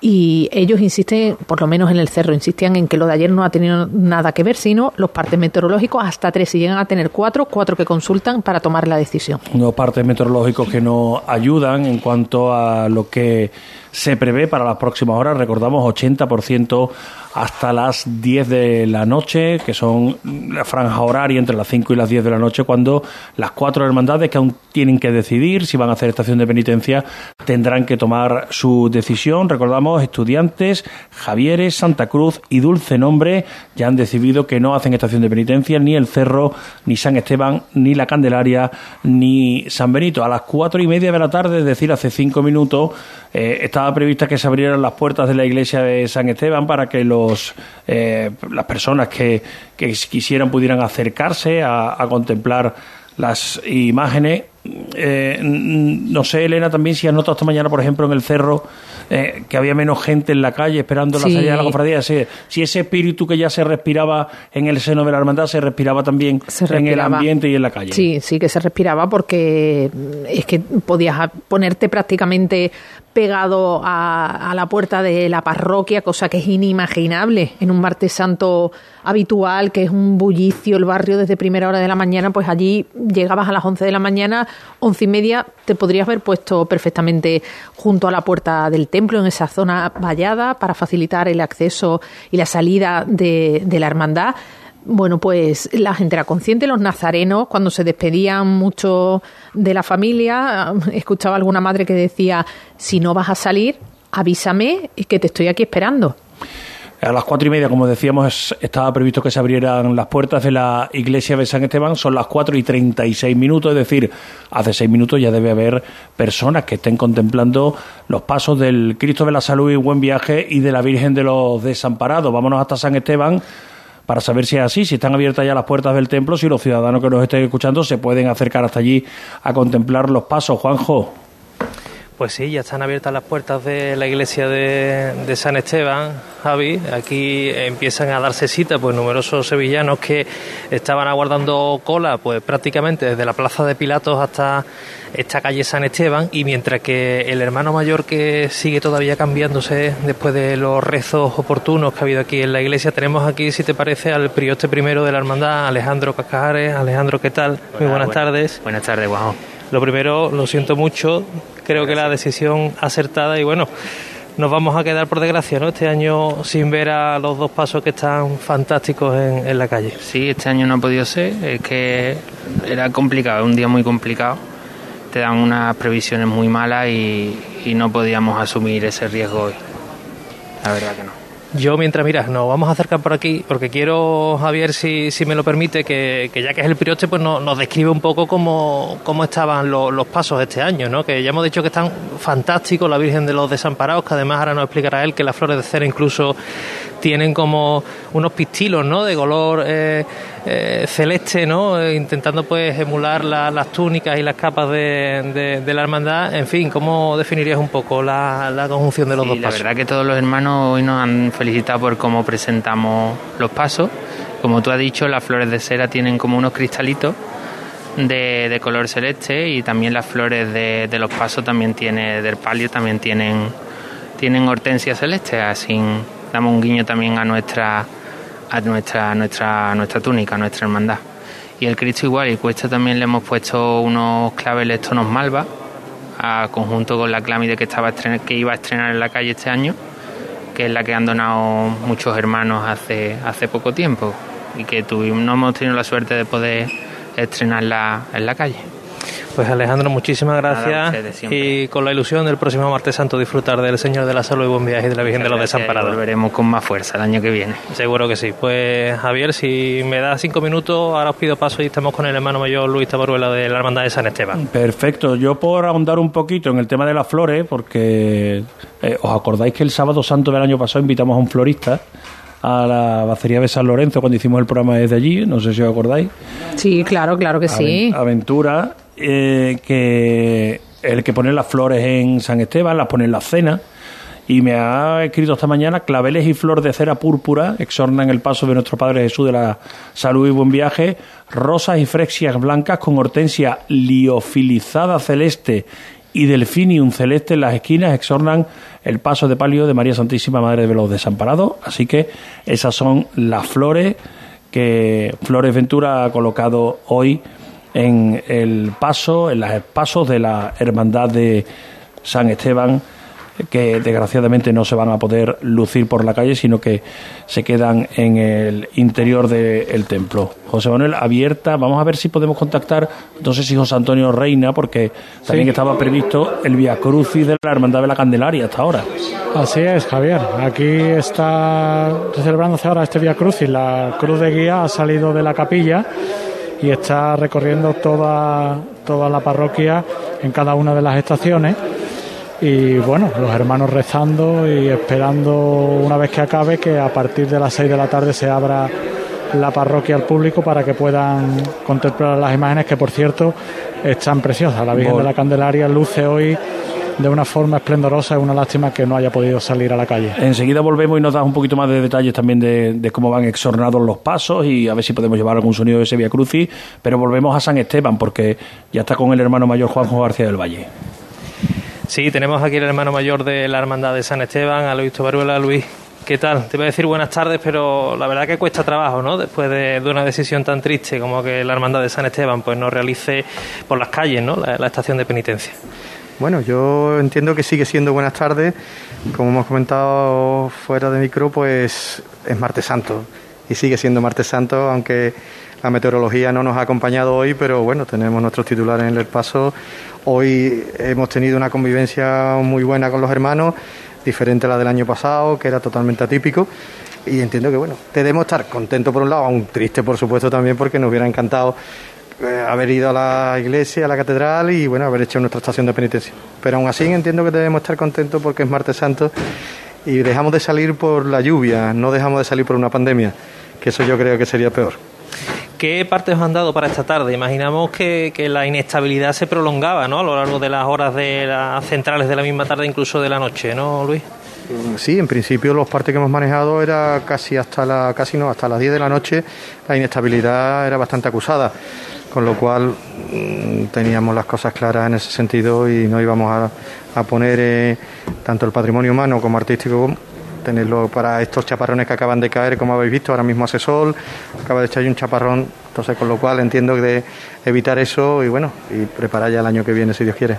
y ellos insisten, por lo menos en el cerro, insistían en que lo de ayer no ha tenido nada que ver, sino los partes meteorológicos hasta tres, y llegan a tener cuatro, cuatro que consultan para tomar la decisión.
Los partes meteorológicos que nos ayudan en cuanto a lo que se prevé para las próximas horas, recordamos 80% hasta las 10 de la noche, que son la franja horaria entre las 5 y las 10 de la noche, cuando las cuatro hermandades que aún tienen que decidir si van a hacer estación de penitencia tendrán que tomar su decisión. Recordamos, estudiantes, Javieres, Santa Cruz y Dulce Nombre ya han decidido que no hacen estación de penitencia ni el Cerro, ni San Esteban, ni la Candelaria, ni San Benito. A las cuatro y media de la tarde, es decir, hace cinco minutos, eh, estaba prevista que se abrieran las puertas de la iglesia de San Esteban para que los, eh, las personas que, quisieran pudieran acercarse a, contemplar las imágenes. Eh, no sé, Elena, también si has notado esta mañana, por ejemplo, en el cerro, eh, que había menos gente en la calle esperando la salida de la cofradía. Si, si, ese espíritu que ya se respiraba en el seno de la hermandad se respiraba también en el ambiente y en la calle.
Sí, sí que se respiraba porque es que podías ponerte prácticamente pegado a, la puerta de la parroquia, cosa que es inimaginable en un martes santo habitual, que es un bullicio el barrio desde primera hora de la mañana, pues allí llegabas a las 11 de la mañana, once y media, te podrías haber puesto perfectamente junto a la puerta del templo, en esa zona vallada, para facilitar el acceso y la salida de, de la hermandad bueno, pues la gente era consciente, los nazarenos, cuando se despedían mucho de la familia, escuchaba alguna madre que decía, si no vas a salir, avísame que te estoy aquí esperando.
A las cuatro y media, como decíamos, estaba previsto que se abrieran las puertas de la iglesia de San Esteban. Son las cuatro y treinta y seis minutos, es decir, hace seis minutos ya debe haber personas que estén contemplando los pasos del Cristo de la Salud y Buen Viaje y de la Virgen de los Desamparados. Vámonos hasta San Esteban para saber si es así, si están abiertas ya las puertas del templo, si los ciudadanos que nos estén escuchando se pueden acercar hasta allí a contemplar los pasos. Juanjo.
Pues sí, ya están abiertas las puertas de la iglesia de, San Esteban, Javi. Aquí empiezan a darse cita pues numerosos sevillanos que estaban aguardando cola pues prácticamente desde la plaza de Pilatos hasta esta calle San Esteban y mientras que el hermano mayor que sigue todavía cambiándose después de los rezos oportunos que ha habido aquí en la iglesia, tenemos aquí, si te parece, al prioste primero de la hermandad, Alejandro Cascajares. Alejandro, ¿qué tal? Muy buenas, tardes.
Buenas tardes, Juanjo.
Lo primero, lo siento mucho, creo que la decisión acertada y bueno, nos vamos a quedar por desgracia, ¿no? Este año sin ver a los dos pasos que están fantásticos en, la calle.
Sí, este año no ha podido ser, es que era complicado, un día muy complicado. Te dan unas previsiones muy malas y, y no podíamos asumir ese riesgo hoy. La verdad que no.
Yo, mientras miras, nos vamos a acercar por aquí, porque quiero, Javier, si, si me lo permite, que, ya que es el prioste, pues nos, describe un poco cómo, cómo estaban los, pasos este año, ¿no? Que ya hemos dicho que están fantásticos, la Virgen de los Desamparados, que además ahora nos explicará él que las flores de cera incluso tienen como unos pistilos, ¿no? De color eh, eh, celeste, ¿no? Eh, intentando pues emular las túnicas y las capas de, la hermandad. En fin, ¿cómo definirías un poco la, conjunción de los dos pasos?
La verdad que todos los hermanos hoy nos han felicitado por cómo presentamos los pasos. Como tú has dicho, las flores de cera tienen como unos cristalitos de, color celeste y también las flores de, los pasos también tiene del palio también tienen tienen hortensia celeste, así damos un guiño también a nuestra a nuestra nuestra nuestra túnica, a nuestra hermandad. Y el Cristo igual, y cuesta también le hemos puesto unos claveles tonos malva, a conjunto con la clámide que estaba que iba a estrenar en la calle este año, que es la que han donado muchos hermanos hace hace poco tiempo y que tuvimos, no hemos tenido la suerte de poder estrenarla en la calle.
Pues Alejandro, muchísimas gracias
ustedes
y con la ilusión del próximo martes santo disfrutar del Señor de la Salud y Buen Viaje y de la Virgen de los Desamparados.
Volveremos con más fuerza el año que viene.
Seguro que sí. Pues Javier, si me da cinco minutos, ahora os pido paso y estamos con el hermano mayor Luis Tabaruela de la Hermandad de San Esteban.
Perfecto, yo por ahondar un poquito en el tema de las flores, porque eh, os acordáis que el sábado santo del año pasado invitamos a un florista a la bacería de San Lorenzo cuando hicimos el programa desde allí, no sé si os acordáis.
Sí, claro, claro que sí.
Aven- Aventura, eh, que el que pone las flores en San Esteban, las pone en la cena. Y me ha escrito esta mañana, claveles y flor de cera púrpura exornan el paso de nuestro Padre Jesús de la salud y buen viaje, rosas y frexias blancas con hortensia liofilizada celeste y delfinium celeste en las esquinas exornan el paso de palio de María Santísima Madre de los Desamparados. Así que esas son las flores que Flores Ventura ha colocado hoy en el paso, en los pasos de la Hermandad de San Esteban, que desgraciadamente no se van a poder lucir por la calle, sino que se quedan en el interior del templo. José Manuel, abierta, vamos a ver si podemos contactar, no sé si José Antonio Reina, porque también
Sí.
estaba previsto el Via Crucis de la Hermandad de la Candelaria hasta ahora.
Así es, Javier. Aquí está celebrándose ahora este Via Crucis. La cruz de guía ha salido de la capilla y está recorriendo toda, toda la parroquia en cada una de las estaciones. Y bueno, los hermanos rezando y esperando una vez que acabe que a partir de las 6 de la tarde se abra la parroquia al público para que puedan contemplar las imágenes que por cierto están preciosas. La Virgen
Vol-
de la Candelaria luce hoy de una forma esplendorosa, es una lástima que no haya podido salir a la calle.
Enseguida volvemos y nos das un poquito más de detalles también de, de cómo van exornados los pasos y a ver si podemos llevar algún sonido de ese Via Crucis. Pero volvemos a San Esteban porque ya está con el hermano mayor Juanjo García del Valle.
Sí, tenemos aquí el hermano mayor de la Hermandad de San Esteban, a Luis Tabaruela. Luis, ¿qué tal? Te voy a decir buenas tardes, pero la verdad que cuesta trabajo, ¿no? Después de, de una decisión tan triste como que la Hermandad de San Esteban pues no realice por las calles, ¿no? La, la estación de penitencia.
Bueno, yo entiendo que sigue siendo buenas tardes. Como hemos comentado fuera de micro, pues es martes santo. Y sigue siendo martes santo, aunque la meteorología no nos ha acompañado hoy, pero bueno, tenemos nuestros titulares en el paso. Hoy hemos tenido una convivencia muy buena con los hermanos, diferente a la del año pasado, que era totalmente atípico. Y entiendo que, bueno, debemos estar contentos por un lado, aún triste por supuesto también, porque nos hubiera encantado haber ido a la iglesia, a la catedral y bueno, haber hecho nuestra estación de penitencia. Pero aún así entiendo que debemos estar contentos porque es martes santo y dejamos de salir por la lluvia, no dejamos de salir por una pandemia, que eso yo creo que sería peor.
¿Qué partes os han dado para esta tarde? Imaginamos que, que la inestabilidad se prolongaba, ¿no? A lo largo de las horas de las centrales de la misma tarde, incluso de la noche, ¿no, Luis?
Sí, en principio los partes que hemos manejado era casi hasta la casi no, hasta las 10 de la noche la inestabilidad era bastante acusada, con lo cual mm, teníamos las cosas claras en ese sentido y no íbamos a, a poner eh, tanto el patrimonio humano como artístico tenerlo para estos chaparrones que acaban de caer, como habéis visto, ahora mismo hace sol, acaba de echar un chaparrón, entonces con lo cual entiendo que de evitar eso y bueno, y preparar ya el año que viene si Dios quiere.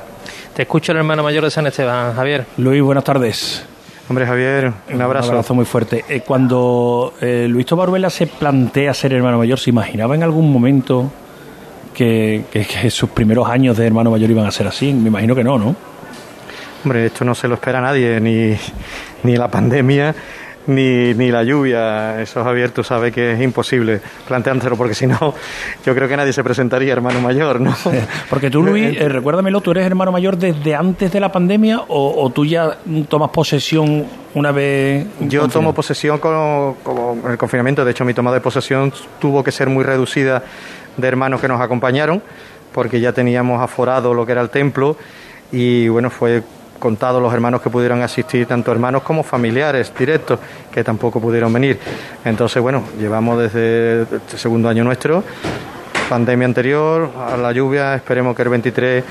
Te escucho el hermano mayor de San Esteban, Javier.
Luis, buenas tardes.
Hombre, Javier, un abrazo.
Un abrazo muy fuerte. Eh, cuando eh, Luis Tobaruela se plantea ser hermano mayor, ¿se imaginaba en algún momento que, que- que sus primeros años de hermano mayor iban a ser así? Me imagino que no, ¿no?
Hombre, esto no se lo espera nadie, ni, ni la pandemia, ni, ni la lluvia. Eso, Javier, tú sabes que es imposible planteárselo, porque si no, yo creo que nadie se presentaría hermano mayor, ¿no?
Porque tú, Luis, eh, recuérdamelo, ¿tú eres hermano mayor desde antes de la pandemia o, o tú ya tomas posesión una vez?
Yo tomo posesión en el confinamiento, de hecho mi toma de posesión tuvo que ser muy reducida de hermanos que nos acompañaron, porque ya teníamos aforado lo que era el templo y bueno, fue contado los hermanos que pudieron asistir, tanto hermanos como familiares directos, que tampoco pudieron venir. Entonces, bueno, llevamos desde el segundo año nuestro, pandemia anterior, a la lluvia, esperemos que el 23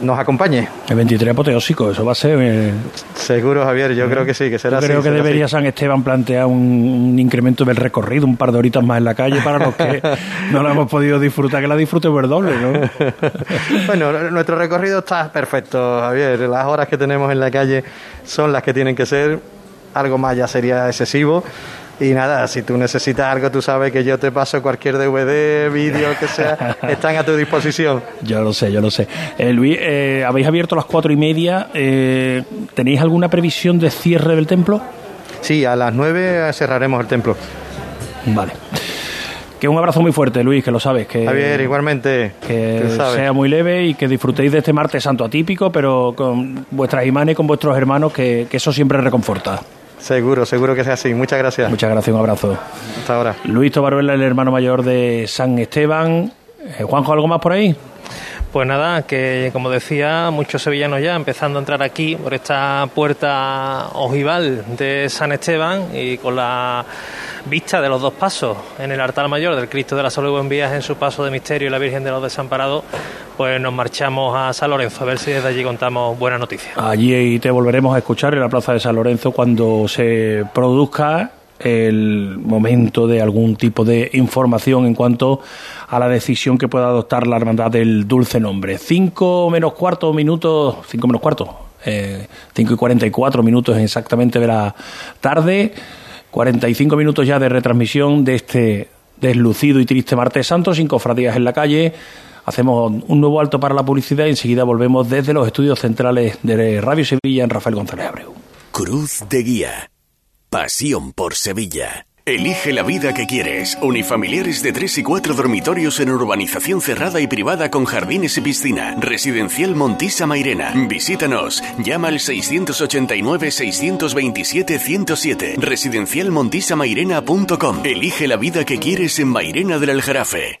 nos acompañe.
El 23 apoteósico, eso va a ser... eh,
Seguro, Javier, yo creo que sí, que será
Yo
así.
creo que
será así.
debería San Esteban plantear un, un incremento del recorrido, un par de horitas más en la calle para los que no la hemos podido disfrutar, que la disfrutemos el doble, ¿no?
Bueno, nuestro recorrido está perfecto, Javier. Las horas que tenemos en la calle son las que tienen que ser. Algo más ya sería excesivo. Y nada, si tú necesitas algo, tú sabes que yo te paso cualquier DVD, vídeo, que sea, están a tu disposición.
Yo lo sé, yo lo sé. Eh, Luis, eh, habéis abierto a las cuatro y media. Eh, ¿Tenéis alguna previsión de cierre del templo?
Sí, a las nueve cerraremos el templo.
Vale. Que un abrazo muy fuerte, Luis, que lo sabes. Que,
Javier, igualmente.
Que sea muy leve y que disfrutéis de este martes santo atípico, pero con vuestras imanes y con vuestros hermanos, que, que eso siempre reconforta.
Seguro, seguro que sea así. Muchas gracias.
Muchas gracias, un abrazo.
Hasta ahora.
Luis Tobaruela, el hermano mayor de San Esteban. Eh, Juanjo, ¿algo más por ahí?
Pues nada, que como decía, muchos sevillanos ya empezando a entrar aquí por esta puerta ojival de San Esteban y con la vista de los dos pasos en el altar mayor del Cristo de la Salud y Buen Viaje en su paso de misterio y la Virgen de los Desamparados, pues nos marchamos a San Lorenzo a ver si desde allí contamos buenas noticias.
Allí te volveremos a escuchar en la plaza de San Lorenzo cuando se produzca el momento de algún tipo de información en cuanto a la decisión que pueda adoptar la Hermandad del Dulce Nombre. Cinco menos cuarto minutos, cinco menos cuarto, eh, cinco y cuarenta y cuatro minutos exactamente de la tarde, cuarenta y cinco minutos ya de retransmisión de este deslucido y triste martes santo, sin cofradías en la calle. Hacemos un nuevo alto para la publicidad y enseguida volvemos desde los estudios centrales de Radio Sevilla en Rafael González Abreu.
Cruz de Guía. Pasión por Sevilla. Elige la vida que quieres. Unifamiliares de 3 y 4 dormitorios en urbanización cerrada y privada con jardines y piscina. Residencial Montisa Mairena. Visítanos. Llama al 689-627-107. Residencialmontisamairena.com. Elige la vida que quieres en Mairena del Aljarafe.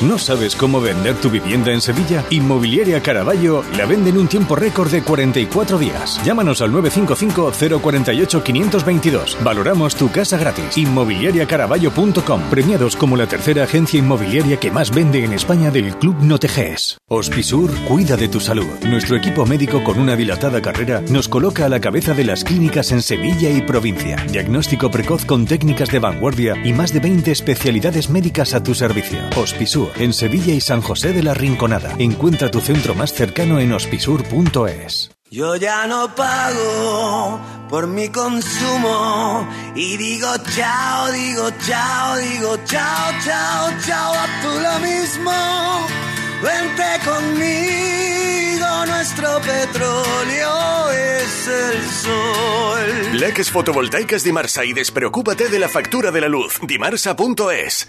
¿No sabes cómo vender tu vivienda en Sevilla? Inmobiliaria Caraballo la vende en un tiempo récord de 44 días. Llámanos al 955-048-522. Valoramos tu casa gratis. Inmobiliariacaraballo.com. Premiados como la tercera agencia inmobiliaria que más vende en España del Club Noteges. Hospisur cuida de tu salud. Nuestro equipo médico con una dilatada carrera nos coloca a la cabeza de las clínicas en Sevilla y provincia. Diagnóstico precoz con técnicas de vanguardia y más de 20 especialidades médicas a tu servicio. Hospisur en Sevilla y San José de la Rinconada. Encuentra tu centro más cercano en hospisur.es.
Yo ya no pago por mi consumo y digo chao, digo chao, digo chao, chao, chao, a tú lo mismo. Vente conmigo, nuestro petróleo es el sol.
Leques fotovoltaicas Dimarsa y despreocúpate de la factura de la luz. Dimarsa.es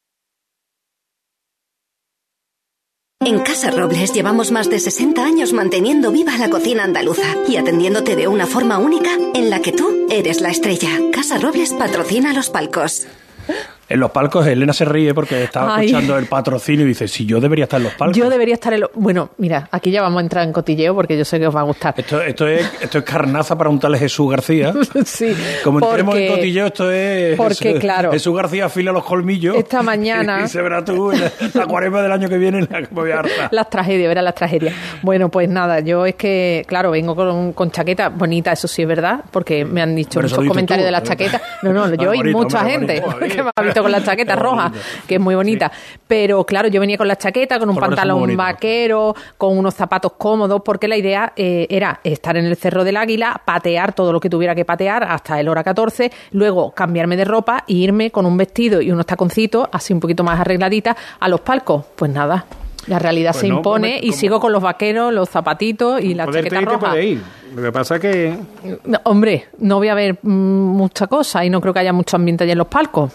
En Casa Robles llevamos más de 60 años manteniendo viva la cocina andaluza y atendiéndote de una forma única en la que tú eres la estrella. Casa Robles patrocina los palcos.
En los palcos, Elena se ríe porque estaba
Ay.
escuchando el patrocinio y dice, si yo debería estar en los palcos.
Yo debería estar en lo... Bueno, mira, aquí ya vamos a entrar en cotilleo porque yo sé que os va a gustar.
Esto, esto, es, esto es carnaza para un tal Jesús García.
sí.
Como entremos en cotilleo, esto es...
porque, claro.
Jesús García afila los colmillos.
Esta mañana-
Y se verá tú en la, la cuaresma del año que viene, la que voy a.
Las tragedias, verás las tragedias. Bueno, pues nada, yo es que, claro, vengo con, con chaqueta bonita, eso sí es verdad, porque me han dicho
Pero
muchos comentarios
tú,
de la
¿eh?
chaqueta. No, no, yo y mucha
hombre,
gente
bonito.
que me ha visto con la chaqueta roja, que es muy bonita. Pero claro, yo venía con la chaqueta, con un
Colores
pantalón vaquero, con unos zapatos cómodos, porque la idea eh, era estar en el Cerro del Águila, patear todo lo que tuviera que patear hasta el hora 14, luego cambiarme de ropa e irme con un vestido y unos taconcitos, así un poquito más arregladita, a los palcos. Pues nada. La realidad
Pues
se
no,
impone
come-
y sigo con los vaqueros, los zapatitos y la
Poderte
chaqueta roja.
puedes ir. Lo que pasa es que
No, hombre, no voy a ver mm, mucha cosa y no creo que haya mucho ambiente allí en los palcos.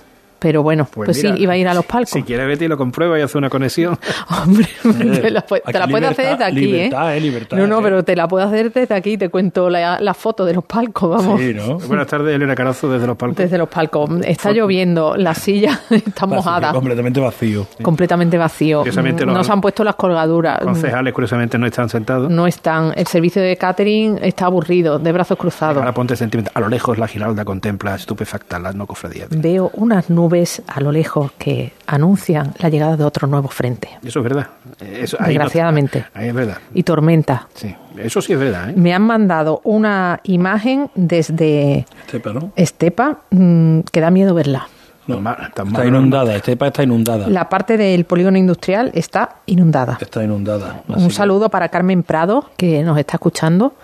Pero bueno, pues,
mira,
sí, iba a ir a los palcos.
si quieres vete y lo comprueba y hace una conexión.
Hombre, te la, te la puedes hacer desde aquí,
libertad,
¿eh?
eh, libertad,
no, no,
eh.
pero te la puedo hacer desde aquí y te cuento la, la foto de los palcos, vamos.
Buenas tardes, Elena Carazo, desde los palcos.
Desde los palcos. Está lloviendo, la silla está mojada,
Completamente vacío.
completamente vacío.
Curiosamente
no
los-
se han puesto las colgaduras.
Concejales, curiosamente, no están sentados.
No están. El servicio de catering está aburrido, de brazos cruzados.
Ahora ponte sentimental. A lo lejos la giralda contempla estupefacta la no cofradía.
Veo unas nubes a lo lejos que anuncian la llegada de otro nuevo frente.
Eso es verdad. Eso, ahí no-
Desgraciadamente.
ahí es verdad.
Y tormenta.
Sí, eso sí es verdad. ¿eh?
Me han mandado una imagen desde
Estepa, ¿no?
Estepa mm, que da miedo verla.
No, está inundada, Estepa está inundada.
La parte del polígono industrial está inundada.
Está inundada.
Un saludo para Carmen Prado, que nos está escuchando.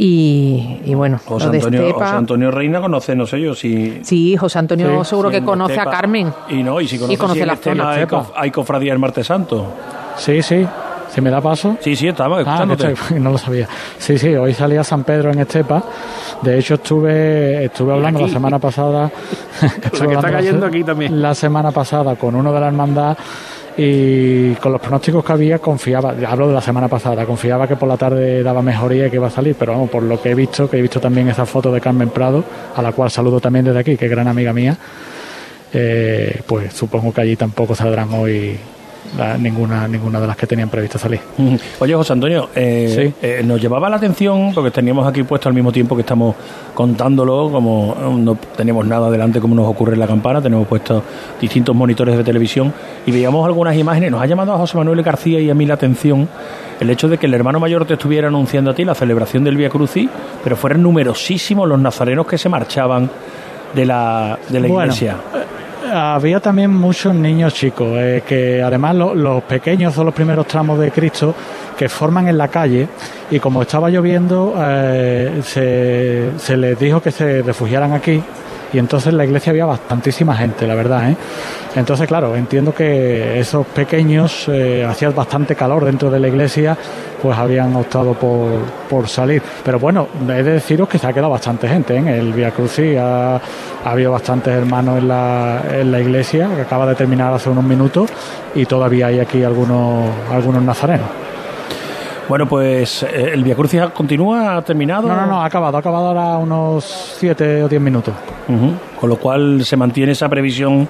Y, y bueno,
José
lo de
Antonio,
Estepa.
José Antonio Reina conoce, no sé yo, si...
Sí, José Antonio
Sí,
seguro
sí,
que conoce
Estepa.
a Carmen.
Y no, y si conoce,
conoce
si en
la zona.
hay, cof- hay cofradía el martes santo.
Sí, sí. Si me da paso.
Sí, sí, estaba
Ah,
escuchándote.
estoy- no lo sabía. Sí, sí, hoy salía San Pedro en Estepa. De hecho, estuve estuve hablando la semana pasada.
que está
la
cayendo
se-
aquí también.
La semana pasada con uno de la hermandad y con los pronósticos que había confiaba, hablo de la semana pasada, confiaba que por la tarde daba mejoría y que iba a salir, pero vamos, por lo que he visto, que he visto también esa foto de Carmen Prado, a la cual saludo también desde aquí, que es gran amiga mía, eh, pues supongo que allí tampoco saldrán hoy la- ninguna ninguna de las que tenían previsto salir.
Oye, José Antonio, eh, eh, nos llevaba la atención, porque teníamos aquí puesto al mismo tiempo que estamos contándolo, como eh, no tenemos nada delante como nos ocurre en la campana, tenemos puestos distintos monitores de televisión y veíamos algunas imágenes. Nos ha llamado a José Manuel García y a mí la atención el hecho de que el hermano mayor te estuviera anunciando a ti la celebración del Via Crucis, pero fueran numerosísimos los nazarenos que se marchaban de la, de la
Bueno,
iglesia.
Había también muchos niños chicos, eh, que además lo- los pequeños son los primeros tramos de Cristo que forman en la calle y como estaba lloviendo eh, se, se les dijo que se refugiaran aquí y entonces en la iglesia había bastantísima gente, la verdad. ¿eh? Entonces, claro, entiendo que esos pequeños eh, hacía bastante calor dentro de la iglesia, pues habían optado por, por salir. Pero bueno, he de deciros que se ha quedado bastante gente ¿eh? en el Via Crucis. Ha, ha habido bastantes hermanos en la, en la iglesia, que acaba de terminar hace unos minutos, y todavía hay aquí algunos, algunos nazarenos.
Bueno, pues eh, el Via Crucis continúa, ha terminado.
No, no, no, ha acabado, ha acabado ahora unos 7 o 10 minutos.
Con lo cual se mantiene esa previsión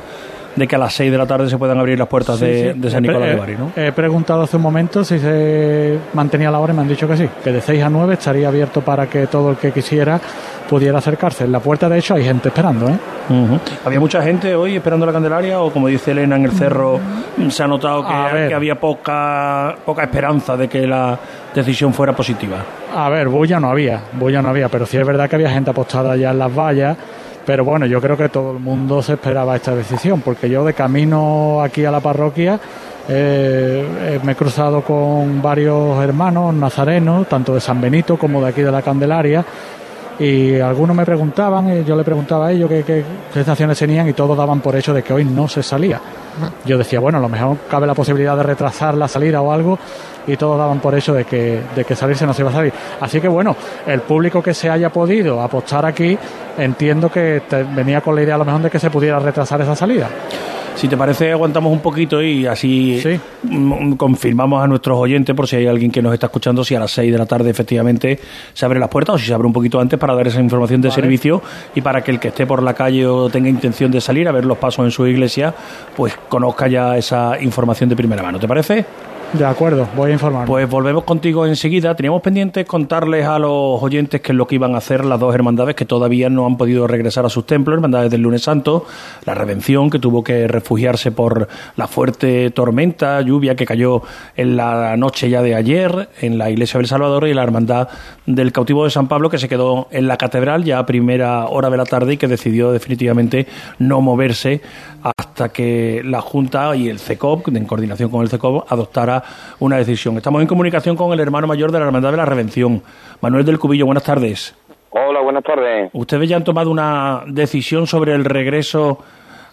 de que a las 6 de la tarde se puedan abrir las puertas
Sí,
de,
sí.
de San Nicolás de Bari, ¿no?
He preguntado hace un momento si se mantenía la hora y me han dicho que sí, que de 6 a 9 estaría abierto para que todo el que quisiera pudiera acercarse. En la puerta, de hecho, hay gente esperando, ¿eh?
¿Había mucha gente hoy esperando la Candelaria o como dice Elena en el cerro se ha notado que había poca poca esperanza de que la decisión fuera positiva?
A ver, bulla no había, bulla no había, pero sí es verdad que había gente apostada ya en las vallas. Pero bueno, yo creo que todo el mundo se esperaba esta decisión, porque yo de camino aquí a la parroquia eh, eh, me he cruzado con varios hermanos nazarenos, tanto de San Benito como de aquí de la Candelaria, y algunos me preguntaban, y yo le preguntaba a ellos qué, qué, qué tenían y todos daban por hecho de que hoy no se salía. Yo decía, bueno, a lo mejor cabe la posibilidad de retrasar la salida o algo y todos daban por hecho de que, de que salirse no se iba a salir. Así que bueno, el público que se haya podido apostar aquí, entiendo que te- venía con la idea a lo mejor de que se pudiera retrasar esa salida.
Si te parece, aguantamos un poquito y así confirmamos a nuestros oyentes, por si hay alguien que nos está escuchando, si a las 6 de la tarde efectivamente se abre las puertas o si se abre un poquito antes para dar esa información de
Vale.
servicio y para que el que esté por la calle o tenga intención de salir a ver los pasos en su iglesia, pues conozca ya esa información de primera mano. ¿Te parece?
De acuerdo, voy a informar.
Pues volvemos contigo enseguida. Teníamos pendiente contarles a los oyentes qué es lo que iban a hacer las dos hermandades que todavía no han podido regresar a sus templos, hermandades del lunes santo, la Redención que tuvo que refugiarse por la fuerte tormenta, lluvia que cayó en la noche ya de ayer en la iglesia del Salvador y la hermandad del cautivo de San Pablo que se quedó en la catedral ya a primera hora de la tarde y que decidió definitivamente no moverse hasta que la Junta y el CECOP, en coordinación con el CECOP, adoptara una decisión. Estamos en comunicación con el hermano mayor de la Hermandad de la Redención, Manuel del Cubillo. Buenas tardes.
Hola, buenas tardes.
Ustedes ya han tomado una decisión sobre el regreso,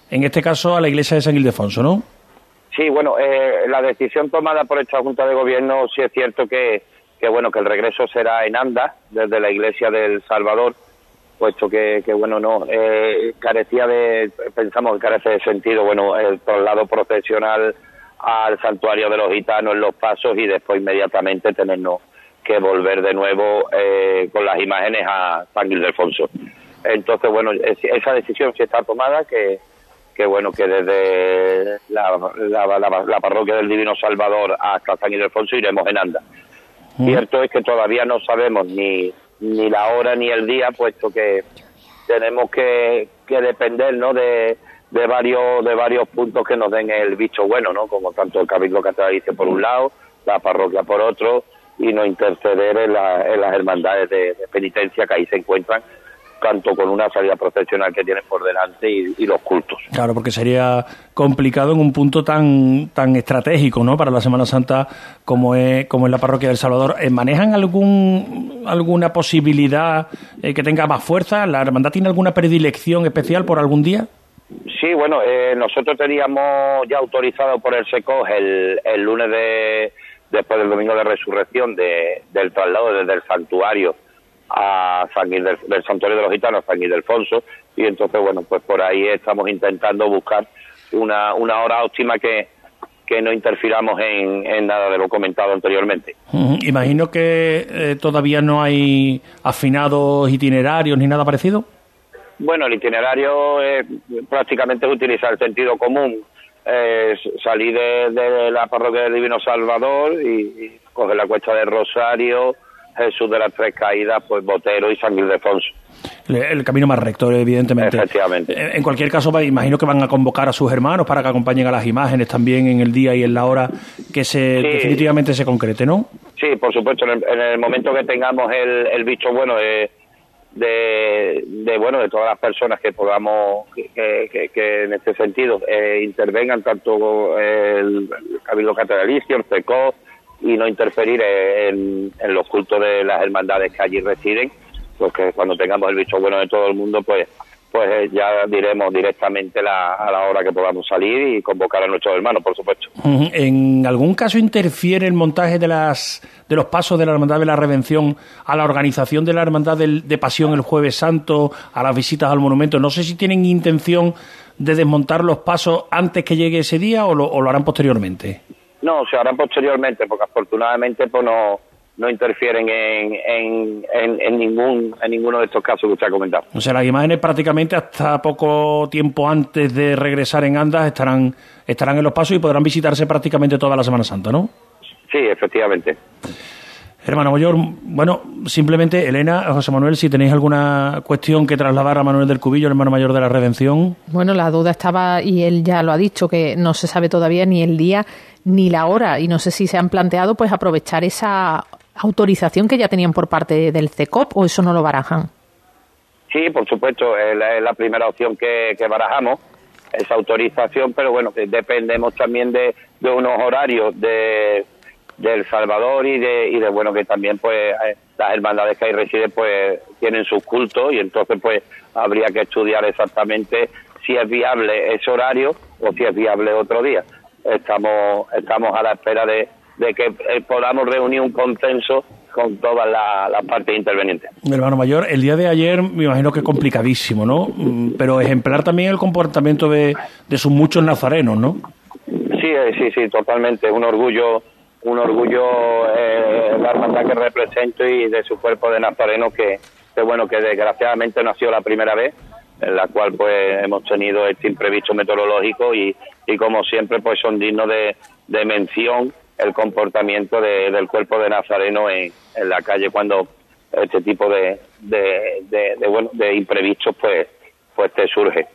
en este caso, a la iglesia de San Ildefonso, ¿no?
Sí, bueno, eh, la decisión tomada por esta Junta de Gobierno sí es cierto que, que bueno que el regreso será en Anda, desde la Iglesia del Salvador, puesto que, que bueno, no, eh, carecía de, pensamos que carece de sentido, bueno, el traslado procesional al santuario de los gitanos en los pasos y después inmediatamente tenernos que volver de nuevo eh, con las imágenes a San Ildefonso. Entonces, bueno, es- esa decisión sí está tomada, que, que bueno, que desde la, la, la- la parroquia del Divino Salvador hasta San Ildefonso iremos en anda. Cierto es que todavía no sabemos ni, ni la hora ni el día, puesto que tenemos que, que depender ¿no? de, de varios de varios puntos que nos den el bicho bueno, ¿no? como tanto el Cabildo Catedralicio por un lado, la parroquia por otro, y no interceder en, la- las hermandades de, de penitencia que ahí se encuentran, tanto con una salida profesional que tienen por delante y, y los cultos.
Claro, porque sería complicado en un punto tan tan estratégico, ¿no? Para la Semana Santa como es como es la parroquia del Salvador. Eh, ¿Manejan algún alguna posibilidad eh, que tenga más fuerza? ¿La hermandad tiene alguna predilección especial por algún día?
Sí, bueno, eh, nosotros teníamos ya autorizado por el SECOG el, el lunes de, después del domingo de resurrección de- del traslado desde el santuario a San Ildel- del santuario de los gitanos a San Ildefonso y entonces bueno pues por ahí estamos intentando buscar una, una hora óptima que, que no interfiramos en, en nada de lo comentado anteriormente.
Imagino que eh, todavía no hay afinados itinerarios ni nada parecido.
Bueno, el itinerario eh, prácticamente es utilizar el sentido común. Eh, salir de, de la parroquia del Divino Salvador y, y coger la cuesta del Rosario, Jesús de las Tres Caídas, pues Botero y San Ildefonso.
El, el camino más recto, evidentemente.
Efectivamente.
Eh, En cualquier caso, imagino que van a convocar a sus hermanos para que acompañen a las imágenes también en el día y en la hora que se
Sí.
definitivamente se concrete, ¿no?
Sí, por supuesto, en el, en el momento que tengamos el, el bicho bueno de, de, de, bueno de todas las personas que podamos que, que- que en este sentido eh, intervengan tanto el, el Cabildo Catedralicio, el CECO y no interferir en, los cultos de las hermandades que allí residen, porque cuando tengamos el bicho bueno de todo el mundo, pues pues eh, ya diremos directamente la, a la hora que podamos salir y convocar a nuestros hermanos, por supuesto.
¿En algún caso interfiere el montaje de las de los pasos de la Hermandad de la Redención a la organización de la Hermandad del- de Pasión el Jueves Santo, a las visitas al monumento? No sé si tienen intención de desmontar los pasos antes que llegue ese día o lo harán posteriormente.
No, se harán posteriormente, porque afortunadamente pues no, no interfieren en, en, en, ningún en ninguno de estos casos que usted ha comentado.
O sea, las imágenes prácticamente hasta poco tiempo antes de regresar en Andas estarán estarán en los pasos y podrán visitarse prácticamente toda la Semana Santa, ¿no?
Sí, efectivamente.
Hermano Mayor, bueno, simplemente, Elena, José Manuel, si tenéis alguna cuestión que trasladar a Manuel del Cubillo, el hermano mayor de la Redención.
Bueno, la duda estaba, y él ya lo ha dicho, que no se sabe todavía ni el día ni la hora, y no sé si se han planteado pues aprovechar esa autorización que ya tenían por parte del CECOP, o eso no lo barajan.
Sí, por supuesto, es la, primera opción que, barajamos, esa autorización, pero bueno, dependemos también de unos horarios de del Salvador y de, y de bueno que también pues eh, las hermandades que ahí residen pues tienen sus cultos y entonces pues habría que estudiar exactamente si es viable ese horario o si es viable otro día. Estamos estamos a la espera de, de que eh, podamos reunir un consenso con todas las partes intervenientes.
hermano mayor, el día de ayer me imagino que complicadísimo, ¿no? Mm, pero ejemplar también el comportamiento de, de sus muchos nazarenos, ¿no?
Sí, eh, sí, sí, totalmente. Un orgullo un orgullo eh, la hermandad que represento y de su cuerpo de nazareno que, que bueno que desgraciadamente no ha sido la primera vez en la cual pues hemos tenido este imprevisto meteorológico y, y como siempre pues son dignos de, de mención el comportamiento del cuerpo de nazareno en, en, la calle cuando este tipo de, de, de, de, bueno, de imprevistos pues pues te surge.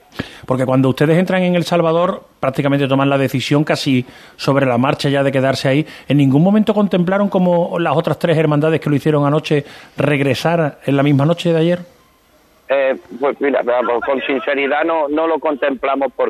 Porque cuando ustedes entran en El Salvador, prácticamente toman la decisión casi sobre la marcha ya de quedarse ahí. ¿En ningún momento contemplaron como las otras tres hermandades que lo hicieron anoche regresar en la misma noche de ayer?
Eh, pues mira, con sinceridad no, no lo contemplamos porque